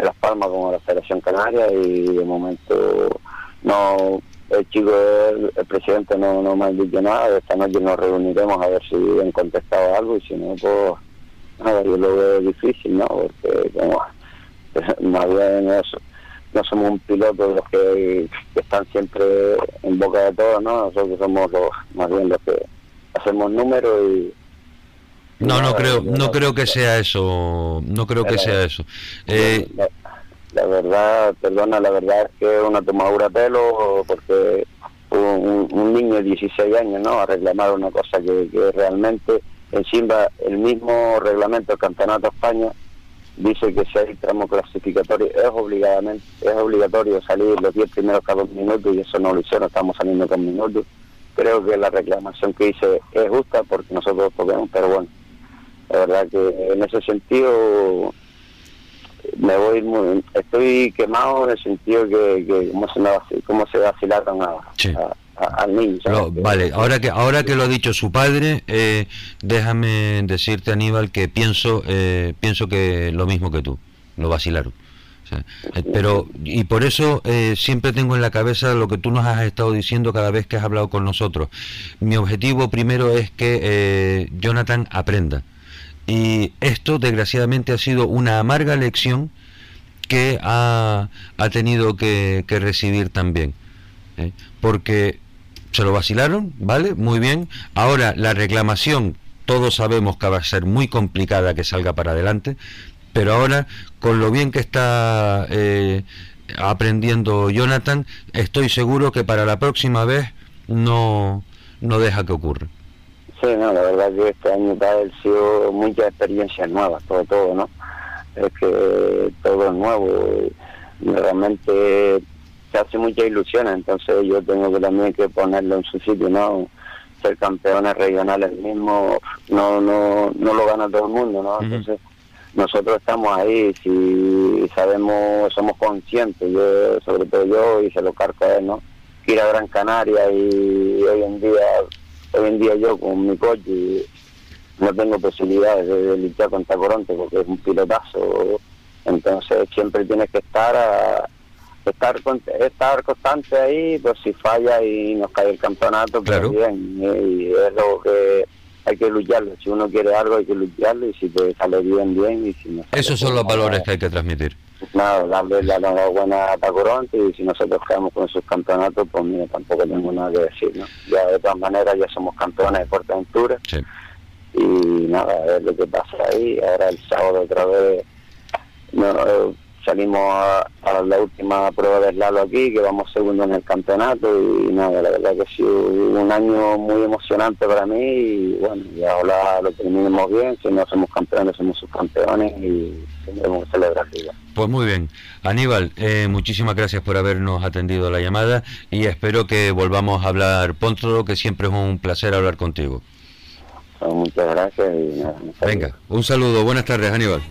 de Las Palmas como la Federación Canaria y de momento no. El chico, el, el presidente no, no me ha dicho nada. Esta noche nos reuniremos a ver si han contestado algo y si no, pues nada, yo lo veo difícil, ¿no? Porque como más bien eso no somos un piloto de los que, que están siempre en boca de todos, ¿no? Nosotros somos los, más bien los que hacemos números y No, no creo, no creo que sea eso, no creo que sea eso. Eh, la, la verdad, perdona, la verdad es que una tomadura de pelo porque un niño de 16 años, ¿no? A reclamar una cosa que, que realmente encima el mismo reglamento del Campeonato de España dice que si hay tramo clasificatorio es obligadamente es obligatorio salir los 10 primeros cada dos minutos y eso no lo hicieron, estamos saliendo con minutos. Creo que la reclamación que hice es justa porque nosotros podemos, pero bueno, la verdad que en ese sentido me voy muy, estoy quemado en el sentido que, que cómo se me cómo se vacilaron a, Sí. a- vale, ahora que ahora que lo ha dicho su padre, eh, déjame decirte Aníbal que pienso eh, pienso que lo mismo que tú, lo vacilaron. O sea, eh, pero y por eso eh, siempre tengo en la cabeza lo que tú nos has estado diciendo cada vez que has hablado con nosotros. Mi objetivo primero es que eh, Jonathan aprenda. Y esto desgraciadamente ha sido una amarga lección que ha, ha tenido que, recibir también. ¿eh? Porque se lo vacilaron, ¿vale? Muy bien. Ahora la reclamación, todos sabemos que va a ser muy complicada que salga para adelante, pero ahora, con lo bien que está eh, aprendiendo Jonathan, estoy seguro que para la próxima vez no, no deja que ocurra. Sí, no, la verdad que este año para él ha sido muchas experiencias nuevas, todo, todo, ¿no? Es que todo es nuevo realmente se hace muchas ilusiones, entonces yo tengo que también que ponerlo en su sitio, ¿no? Ser campeones regionales mismo no no no lo gana todo el mundo, ¿no? Entonces nosotros estamos ahí, si sabemos, somos conscientes, yo, sobre todo yo, y se lo cargo a él, ¿no? Ir a Gran Canaria y hoy en día hoy en día yo con mi coche no tengo posibilidades de, luchar contra Coronte porque es un pilotazo entonces siempre tienes que estar a- estar con- estar constante ahí pues si falla y nos cae el campeonato Claro. pues bien y es lo que hay que lucharlo si uno quiere algo hay que lucharlo y si te sale bien bien y si no sale, Esos son pues los valores que hay que transmitir. Nada, darle la enhorabuena a Tacoronte y si nosotros quedamos con sus campeonatos, pues mira, tampoco tengo nada que decir, ¿no? Ya de todas maneras ya somos campeones de Portaventura Sí. y nada, a ver lo que pasa ahí. Ahora el sábado otra vez no, salimos a, a la última prueba del Lalo aquí, que vamos segundo en el campeonato y nada, la verdad que ha sido un año muy emocionante para mí y bueno, y ahora lo terminemos bien, si no somos campeones, somos subcampeones y tendremos que celebrar igual. Pues muy bien. Aníbal, eh, muchísimas gracias por habernos atendido la llamada y espero que volvamos a hablar pronto, que siempre es un placer hablar contigo. Muchas gracias y nada. Venga, un saludo, buenas tardes Aníbal.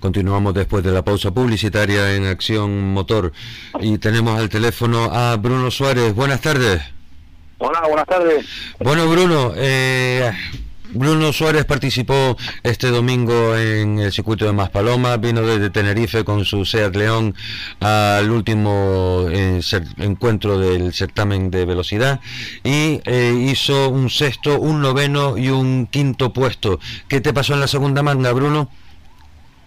Continuamos después de la pausa publicitaria en Acción Motor y tenemos al teléfono a Bruno Suárez. Buenas tardes. Hola, buenas tardes. Bueno, Bruno, eh, Bruno Suárez participó este domingo en el circuito de Maspalomas, vino desde Tenerife con su Seat León al último eh, encuentro del certamen de velocidad y eh, hizo un sexto, un noveno y un quinto puesto. ¿Qué te pasó en la segunda manga, Bruno?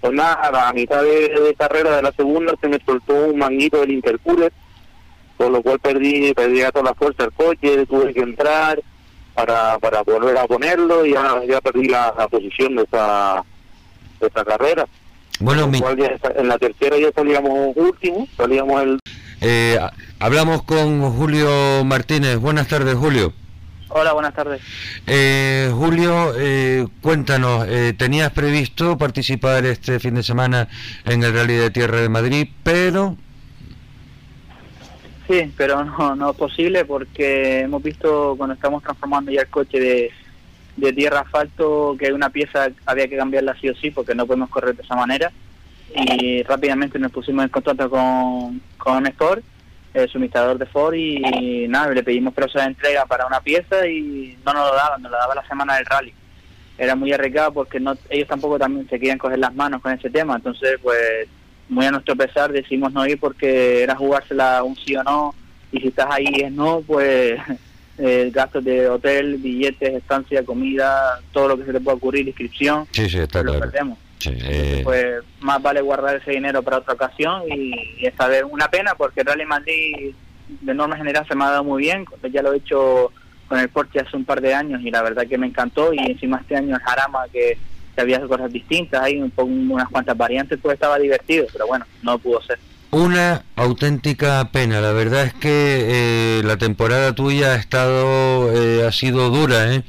Pues nada, a mitad de, de carrera de la segunda se me soltó un manguito del intercooler, con lo cual perdí, perdí a toda la fuerza el coche, tuve que entrar para, para volver a ponerlo y ya, ya perdí la, la posición de esta, de esta carrera. Bueno, mi- ya en la tercera ya salíamos último, salíamos el... eh, hablamos con Julio Martínez. Buenas tardes, Julio. Hola, buenas tardes. Eh, Julio, eh, cuéntanos, eh, tenías previsto participar este fin de semana en el Rally de Tierra de Madrid, pero Sí, pero no, no es posible porque hemos visto cuando estamos transformando ya el coche de, de tierra asfalto que una pieza había que cambiarla sí o sí porque no podemos correr de esa manera y rápidamente nos pusimos en contacto con, con Sport, el suministrador de Ford y, nada, le pedimos plazo de entrega para una pieza y no nos lo daban, nos lo daba la semana del rally. Era muy arriesgado porque no, ellos tampoco también se querían coger las manos con ese tema, entonces pues muy a nuestro pesar decidimos no ir porque era jugársela un sí o no y si estás ahí y es no pues eh, gastos de hotel billetes estancia comida todo lo que se te pueda ocurrir inscripción sí, sí, está lo claro. perdemos Sí, eh, Pues más vale guardar ese dinero para otra ocasión y, y esta vez una pena porque Rally Madrid de norma general se me ha dado muy bien, ya lo he hecho con el Porsche hace un par de años y la verdad que me encantó y encima este año el Jarama que, que había cosas distintas, hay un poco, unas cuantas variantes, pues estaba divertido, pero bueno, no pudo ser. Una auténtica pena. La verdad es que eh, la temporada tuya ha estado, eh, ha sido dura, ¿eh?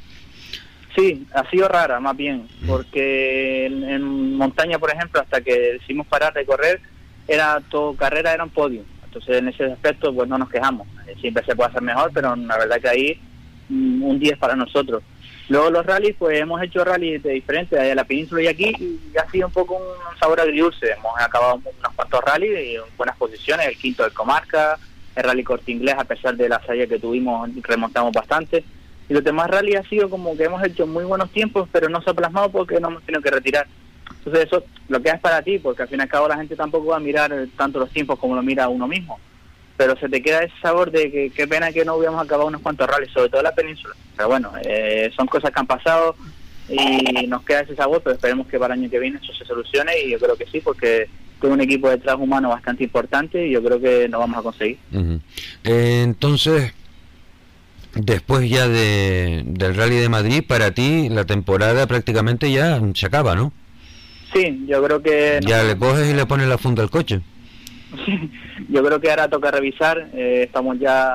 Sí, ha sido rara más bien, porque en, en montaña, por ejemplo, hasta que decidimos parar de correr, era todo carrera, era un podio. Entonces, en ese aspecto, pues no nos quejamos. Siempre se puede hacer mejor, pero la verdad que ahí mm, un 10 para nosotros. Luego los rallies, pues hemos hecho rallies de diferentes, en la península y aquí, y ha sido un poco un sabor agridulce. Hemos acabado unos cuantos rallies en buenas posiciones, el quinto del Comarca, el rally corte inglés, a pesar de la salida que tuvimos, remontamos bastante. Y los demás rallies ha sido como que hemos hecho muy buenos tiempos, pero no se ha plasmado porque no hemos tenido que retirar. Entonces eso lo que es para ti, porque al fin y al cabo la gente tampoco va a mirar tanto los tiempos como lo mira uno mismo. Pero se te queda ese sabor de que qué pena que no hubiéramos acabado unos cuantos rallies, sobre todo en la península. Pero bueno, eh, son cosas que han pasado y nos queda ese sabor, pero esperemos que para el año que viene eso se solucione y yo creo que sí, porque tengo un equipo detrás humano bastante importante y yo creo que lo vamos a conseguir. Eh, entonces, después ya de, del Rally de Madrid, para ti la temporada prácticamente ya se acaba, ¿no? Sí, yo creo que... Ya le coges y le pones la funda al coche. yo creo que ahora toca revisar, eh, estamos ya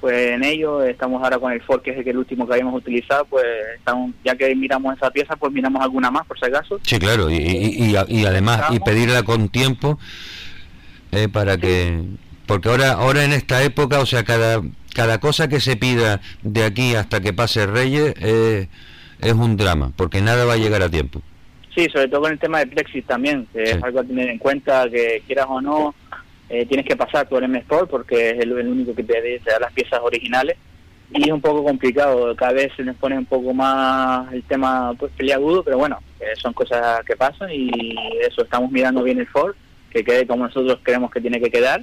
pues en ello, estamos ahora con el Ford que es el último que habíamos utilizado, pues estamos, ya que miramos esa pieza, pues miramos alguna más por si acaso. Sí, claro, y, y, y- y además, y pedirla con tiempo eh, para que... Porque ahora, ahora en esta época, o sea, cada, cada cosa que se pida de aquí hasta que pase Reyes eh, es un drama, porque nada va a llegar a tiempo. Sí, sobre todo con el tema de Brexit también, que es algo a tener en cuenta, que quieras o no, eh, tienes que pasar por M Sport porque es el, el único que te, te da las piezas originales. Y es un poco complicado, cada vez se nos pone un poco más el tema pues peliagudo, pero bueno, eh, son cosas que pasan y eso, estamos mirando bien el Ford, que quede como nosotros creemos que tiene que quedar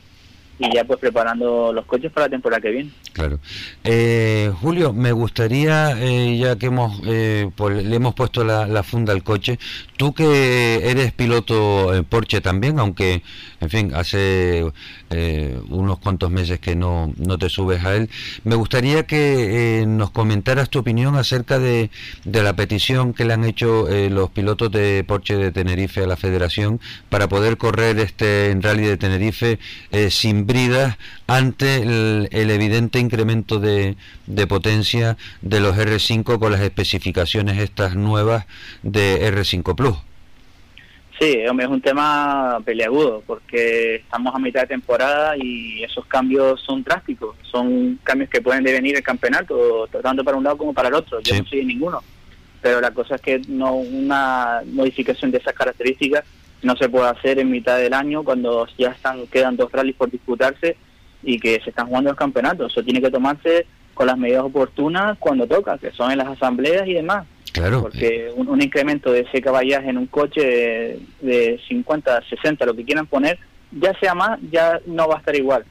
y ya pues preparando los coches para la temporada que viene. Claro. Eh, Julio, me gustaría, eh, ya que hemos eh, le hemos puesto la, la funda al coche, tú que eres piloto en Porsche también, aunque, en fin, hace eh, unos cuantos meses que no, no te subes a él, me gustaría que eh, nos comentaras tu opinión acerca de, de la petición que le han hecho eh, los pilotos de Porsche de Tenerife a la Federación para poder correr este en Rally de Tenerife eh, sin bridas ante el, el evidente incremento de, de potencia de los R5 con las especificaciones estas nuevas de R5 Plus. Sí, es un tema peleagudo porque estamos a mitad de temporada y esos cambios son drásticos. Son cambios que pueden devenir el campeonato, tanto para un lado como para el otro. Yo no soy de ninguno. Pero la cosa es que no una modificación de esas características no se puede hacer en mitad del año cuando ya están quedan dos rallies por disputarse y que se están jugando los campeonatos. Eso tiene que tomarse con las medidas oportunas cuando toca, que son en las asambleas y demás. Claro. Porque un, un incremento de ese caballaje en un coche de, de 50, 60, lo que quieran poner, ya sea más, ya no va a estar igual.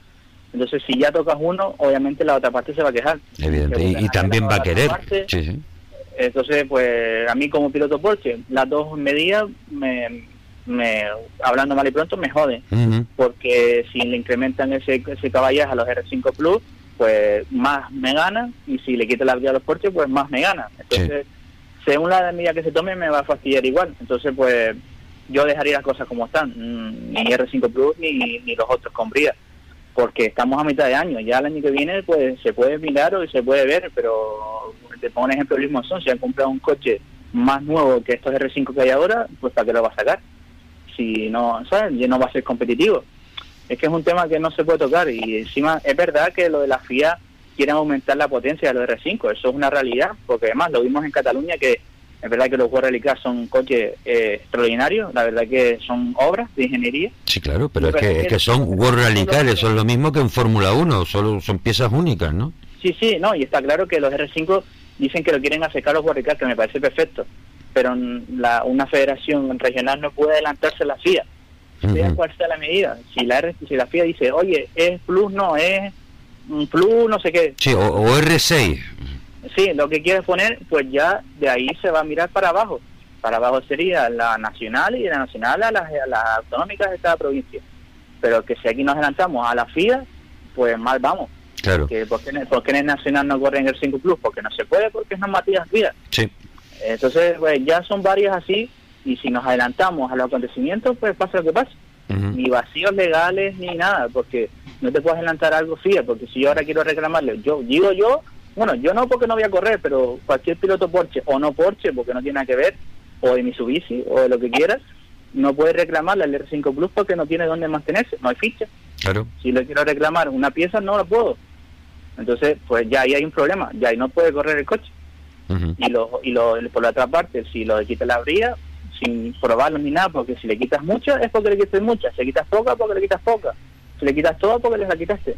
Entonces, si ya tocas uno, obviamente la otra parte se va a quejar. Evidente. Y, y también va a querer. Sí, sí. Entonces, pues a mí como piloto Porsche, las dos medidas, me, me, hablando mal y pronto, me joden. Ujú. Porque si le incrementan ese, ese caballaje a los R5 Plus, pues más me gana. Y si le quitan la vida a los Porsche, pues más me gana. Entonces, según la medida que se tome, me va a fastidiar igual. Entonces, pues yo dejaría las cosas como están. Mm, Ni R5 Plus ni, ni los otros con brida. Porque estamos a mitad de año. Ya el año que viene, pues se puede mirar o se puede ver. Pero te pongo un ejemplo, Luis Monzón, si han comprado un coche más nuevo que estos R5 que hay ahora, pues ¿para qué lo va a sacar? Si no, ¿sabes? Ya no va a ser competitivo. Es que es un tema que no se puede tocar. Y encima, es verdad que lo de la FIA quieren aumentar la potencia de los R5. Eso es una realidad, porque además lo vimos en Cataluña que es verdad que los Car son coches eh, extraordinarios, la verdad que son obras de ingeniería. Sí, claro, pero es que, es que son World Rally Car, eso es lo mismo que en Fórmula 1, solo son piezas únicas, ¿no? Sí, sí, no, y está claro que los R5 dicen que lo quieren acercar a los Car, que me parece perfecto, pero la, una federación regional no puede adelantarse a la FIA, sea Ujú. cual sea la medida. Si la, si la FIA dice, oye, es plus, no, es un plus, no sé qué, Sí, o, o R6. Sí, lo que quieres poner, pues ya de ahí se va a mirar para abajo. para abajo sería la nacional y de la nacional a las, a las autonómicas de cada provincia. Pero que si aquí nos adelantamos a la FIA, pues mal vamos. Claro. Que ¿por, qué, en el- nacional no corre en el 5 Plus? Porque no se puede, porque es normativa FIA. Sí. Entonces, pues ya son varias así, y si nos adelantamos a los acontecimientos, pues pasa lo que pasa. Ni vacíos legales ni nada, porque no te puedes adelantar algo FIA, porque si yo ahora quiero reclamarle, yo digo yo, bueno, yo no porque no voy a correr, pero cualquier piloto Porsche o no Porsche, porque no tiene nada que ver, o de Mitsubishi, o de lo que quieras, no puede reclamarle al R5 Plus porque no tiene dónde mantenerse, no hay ficha. Claro. Si le quiero reclamar una pieza, no la puedo. Entonces, pues ya ahí hay un problema, ya ahí no puede correr el coche. Y, lo, y lo, por la otra parte, si lo quita la brida, sin probarlo ni nada, porque si le quitas mucho es porque le quitas mucha, si le quitas poca, porque le quitas poca, si le quitas todo, porque les la quitaste.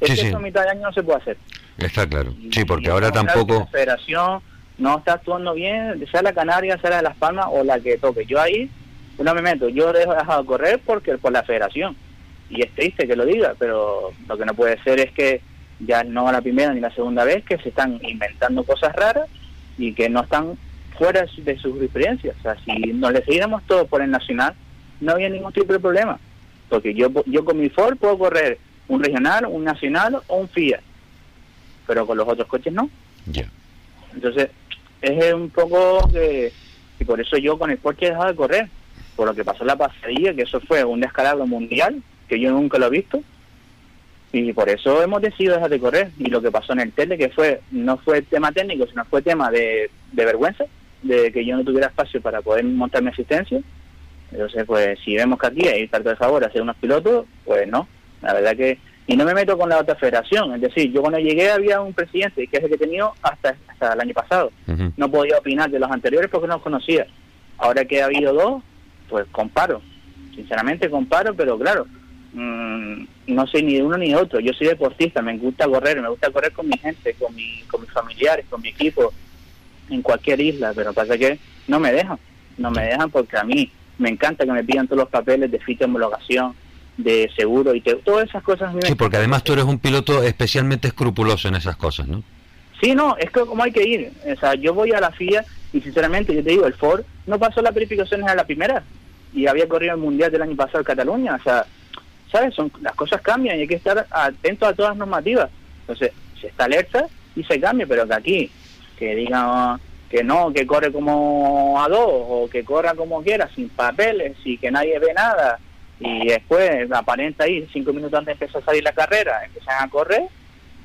Es Sí, que sí. eso a mitad de año no se puede hacer. Está claro. Sí, porque Y ahora no, La tampoco... federación no está actuando bien, sea la Canaria, sea la de Las Palmas o la que toque. Yo ahí no me meto, yo he dejado correr porque por la federación. Y es triste que lo diga, pero lo que no puede ser es que ya no la primera ni la segunda vez que se están inventando cosas raras y que no están fuera de su- de sus experiencias. O sea, si nos le seguiéramos todo por el nacional, no había ningún tipo de problema. Porque yo, yo con mi Ford puedo correr un regional, un nacional o un Fiat. Pero con los otros coches no. Entonces, es un poco que, y por eso yo con el coche he dejado de correr, por lo que pasó en la pasadilla, que eso fue un descalabro mundial, que yo nunca lo he visto, y por eso hemos decidido dejar de correr. Y lo que pasó en el tele, que fue no fue tema técnico, sino fue tema de, de vergüenza, de que yo no tuviera espacio para poder montar mi asistencia. Entonces, pues si vemos que aquí hay tanto de favor a ser unos pilotos, pues no. La verdad que... Y no me meto con la otra federación. Es decir, yo cuando llegué había un presidente, que es el que he tenido hasta, hasta el año pasado. No podía opinar de los anteriores porque no los conocía. Ahora que ha habido dos, pues comparo. Sinceramente comparo, pero claro, mm, no soy ni de uno ni de otro. Yo soy deportista, me gusta correr, me gusta correr con mi gente, con, mi, con mis familiares, con mi equipo, en cualquier isla, pero pasa que no me dejan. No me dejan porque a mí me encanta que me pidan todos los papeles de ficha de homologación, de seguro y te- todas esas cosas. Sí, porque además tú eres un piloto especialmente escrupuloso en esas cosas, ¿no? Sí, no, es que como hay que ir. O sea, yo voy a la FIA y sinceramente, yo te digo, el Ford no pasó las verificaciones a la primera y había corrido el Mundial del año pasado en Cataluña. O sea, ¿sabes? Son, las cosas cambian y hay que estar atento a todas las normativas. Entonces, se está alerta y se cambia, pero que aquí, que digan que no, que corre como a dos o que corra como quiera, sin papeles y que nadie ve nada y después aparenta ahí cinco minutos antes de empezar a salir la carrera, empiezan a correr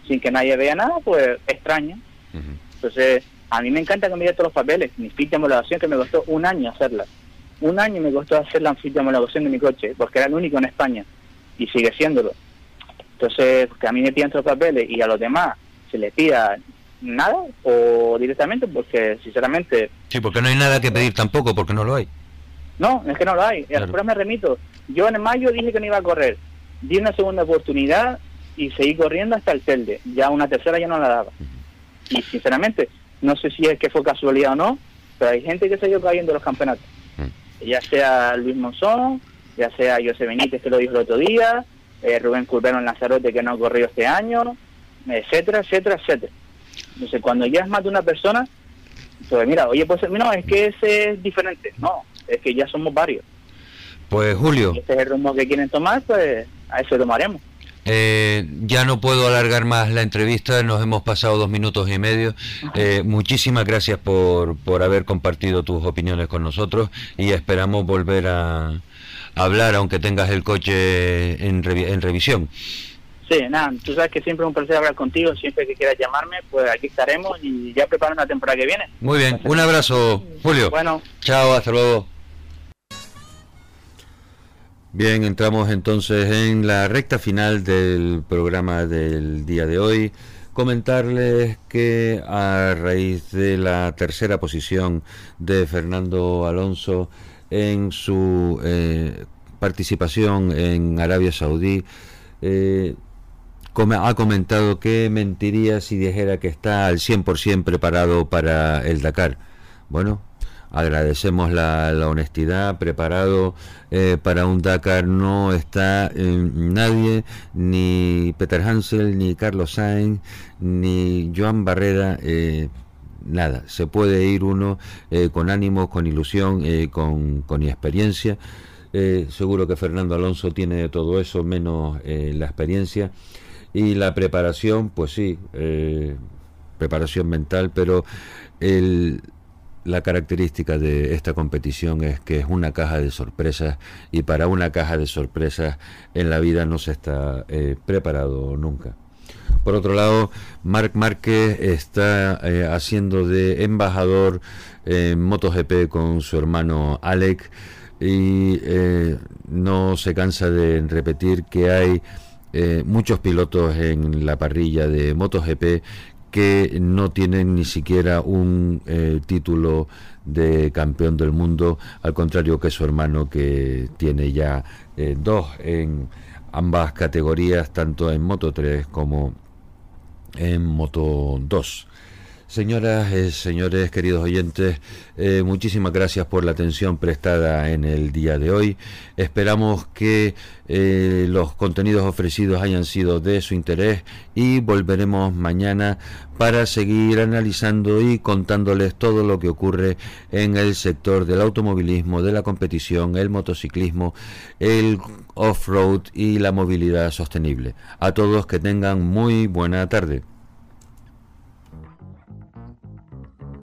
sin que nadie vea nada, pues extraña. Entonces, a mí me encanta que me todos los papeles. Mi ficha de homologación que me costó un año hacerla. Un año me costó hacer la ficha de homologación de mi coche, porque era el único en España y sigue siéndolo. Entonces, que a mí me pidan los papeles y a los demás se les pida nada o directamente, porque sinceramente Sí, porque no hay nada que pedir tampoco, porque no lo hay. no, es que no lo hay. Claro. Después me remito. Yo en mayo dije que no iba a correr. Di una segunda oportunidad y seguí corriendo hasta el Telde. Ya una tercera ya no la daba. Y sinceramente, no sé si es que fue casualidad o no, pero hay gente que se ha ido cayendo en los campeonatos. Ya sea Luis Monzón, ya sea José Benítez que lo dijo el otro día, eh, Rubén Curbero en Lanzarote que no ha corrido este año, etcétera, etcétera, etcétera. Entonces, cuando ya es más de una persona, pues mira, oye, pues no, es que ese es diferente. No, es que ya somos varios. Pues Julio, Y este es el rumbo que quieren tomar, pues a eso tomaremos. eh, ya no puedo alargar más la entrevista, nos hemos pasado dos minutos y medio. Eh, muchísimas gracias por, por haber compartido tus opiniones con nosotros y esperamos volver a hablar, aunque tengas el coche en, revi- en revisión. Sí, nada, tú sabes que siempre es un placer hablar contigo, siempre que quieras llamarme, pues aquí estaremos y ya preparando la temporada que viene. Muy bien, un abrazo, Julio. Bueno. Chao, hasta luego. Bien, entramos entonces en la recta final del programa del día de hoy. Comentarles que a raíz de la tercera posición de Fernando Alonso en su eh, participación en Arabia Saudí, eh, ha comentado que mentiría si dijera que está al 100% preparado para el Dakar. Bueno, agradecemos la, honestidad, preparado eh, para un Dakar no está eh, nadie, ni Peter Hansel, ni Carlos Sainz, ni Joan Barrera. Nada, se puede ir uno eh, con ánimo, con ilusión, eh, con, con experiencia. Eh, seguro que Fernando Alonso tiene todo eso, menos la experiencia. Y la preparación, pues sí, preparación mental, pero el, la característica de esta competición es que es una caja de sorpresas y para una caja de sorpresas en la vida no se está preparado nunca. Por otro lado, Marc Márquez está eh, haciendo de embajador en MotoGP con su hermano Alec. Y eh, no se cansa de repetir que hay eh, muchos pilotos en la parrilla de MotoGP que no tienen ni siquiera un título de campeón del mundo, al contrario que su hermano que tiene ya dos en ambas categorías, tanto en Moto 3 como en Moto 2. Señoras, y señores, queridos oyentes, eh, muchísimas gracias por la atención prestada en el día de hoy. Esperamos que eh, los contenidos ofrecidos hayan sido de su interés y volveremos mañana para seguir analizando y contándoles todo lo que ocurre en el sector del automovilismo, de la competición, el motociclismo, el off-road y la movilidad sostenible. A todos que tengan muy buena tarde.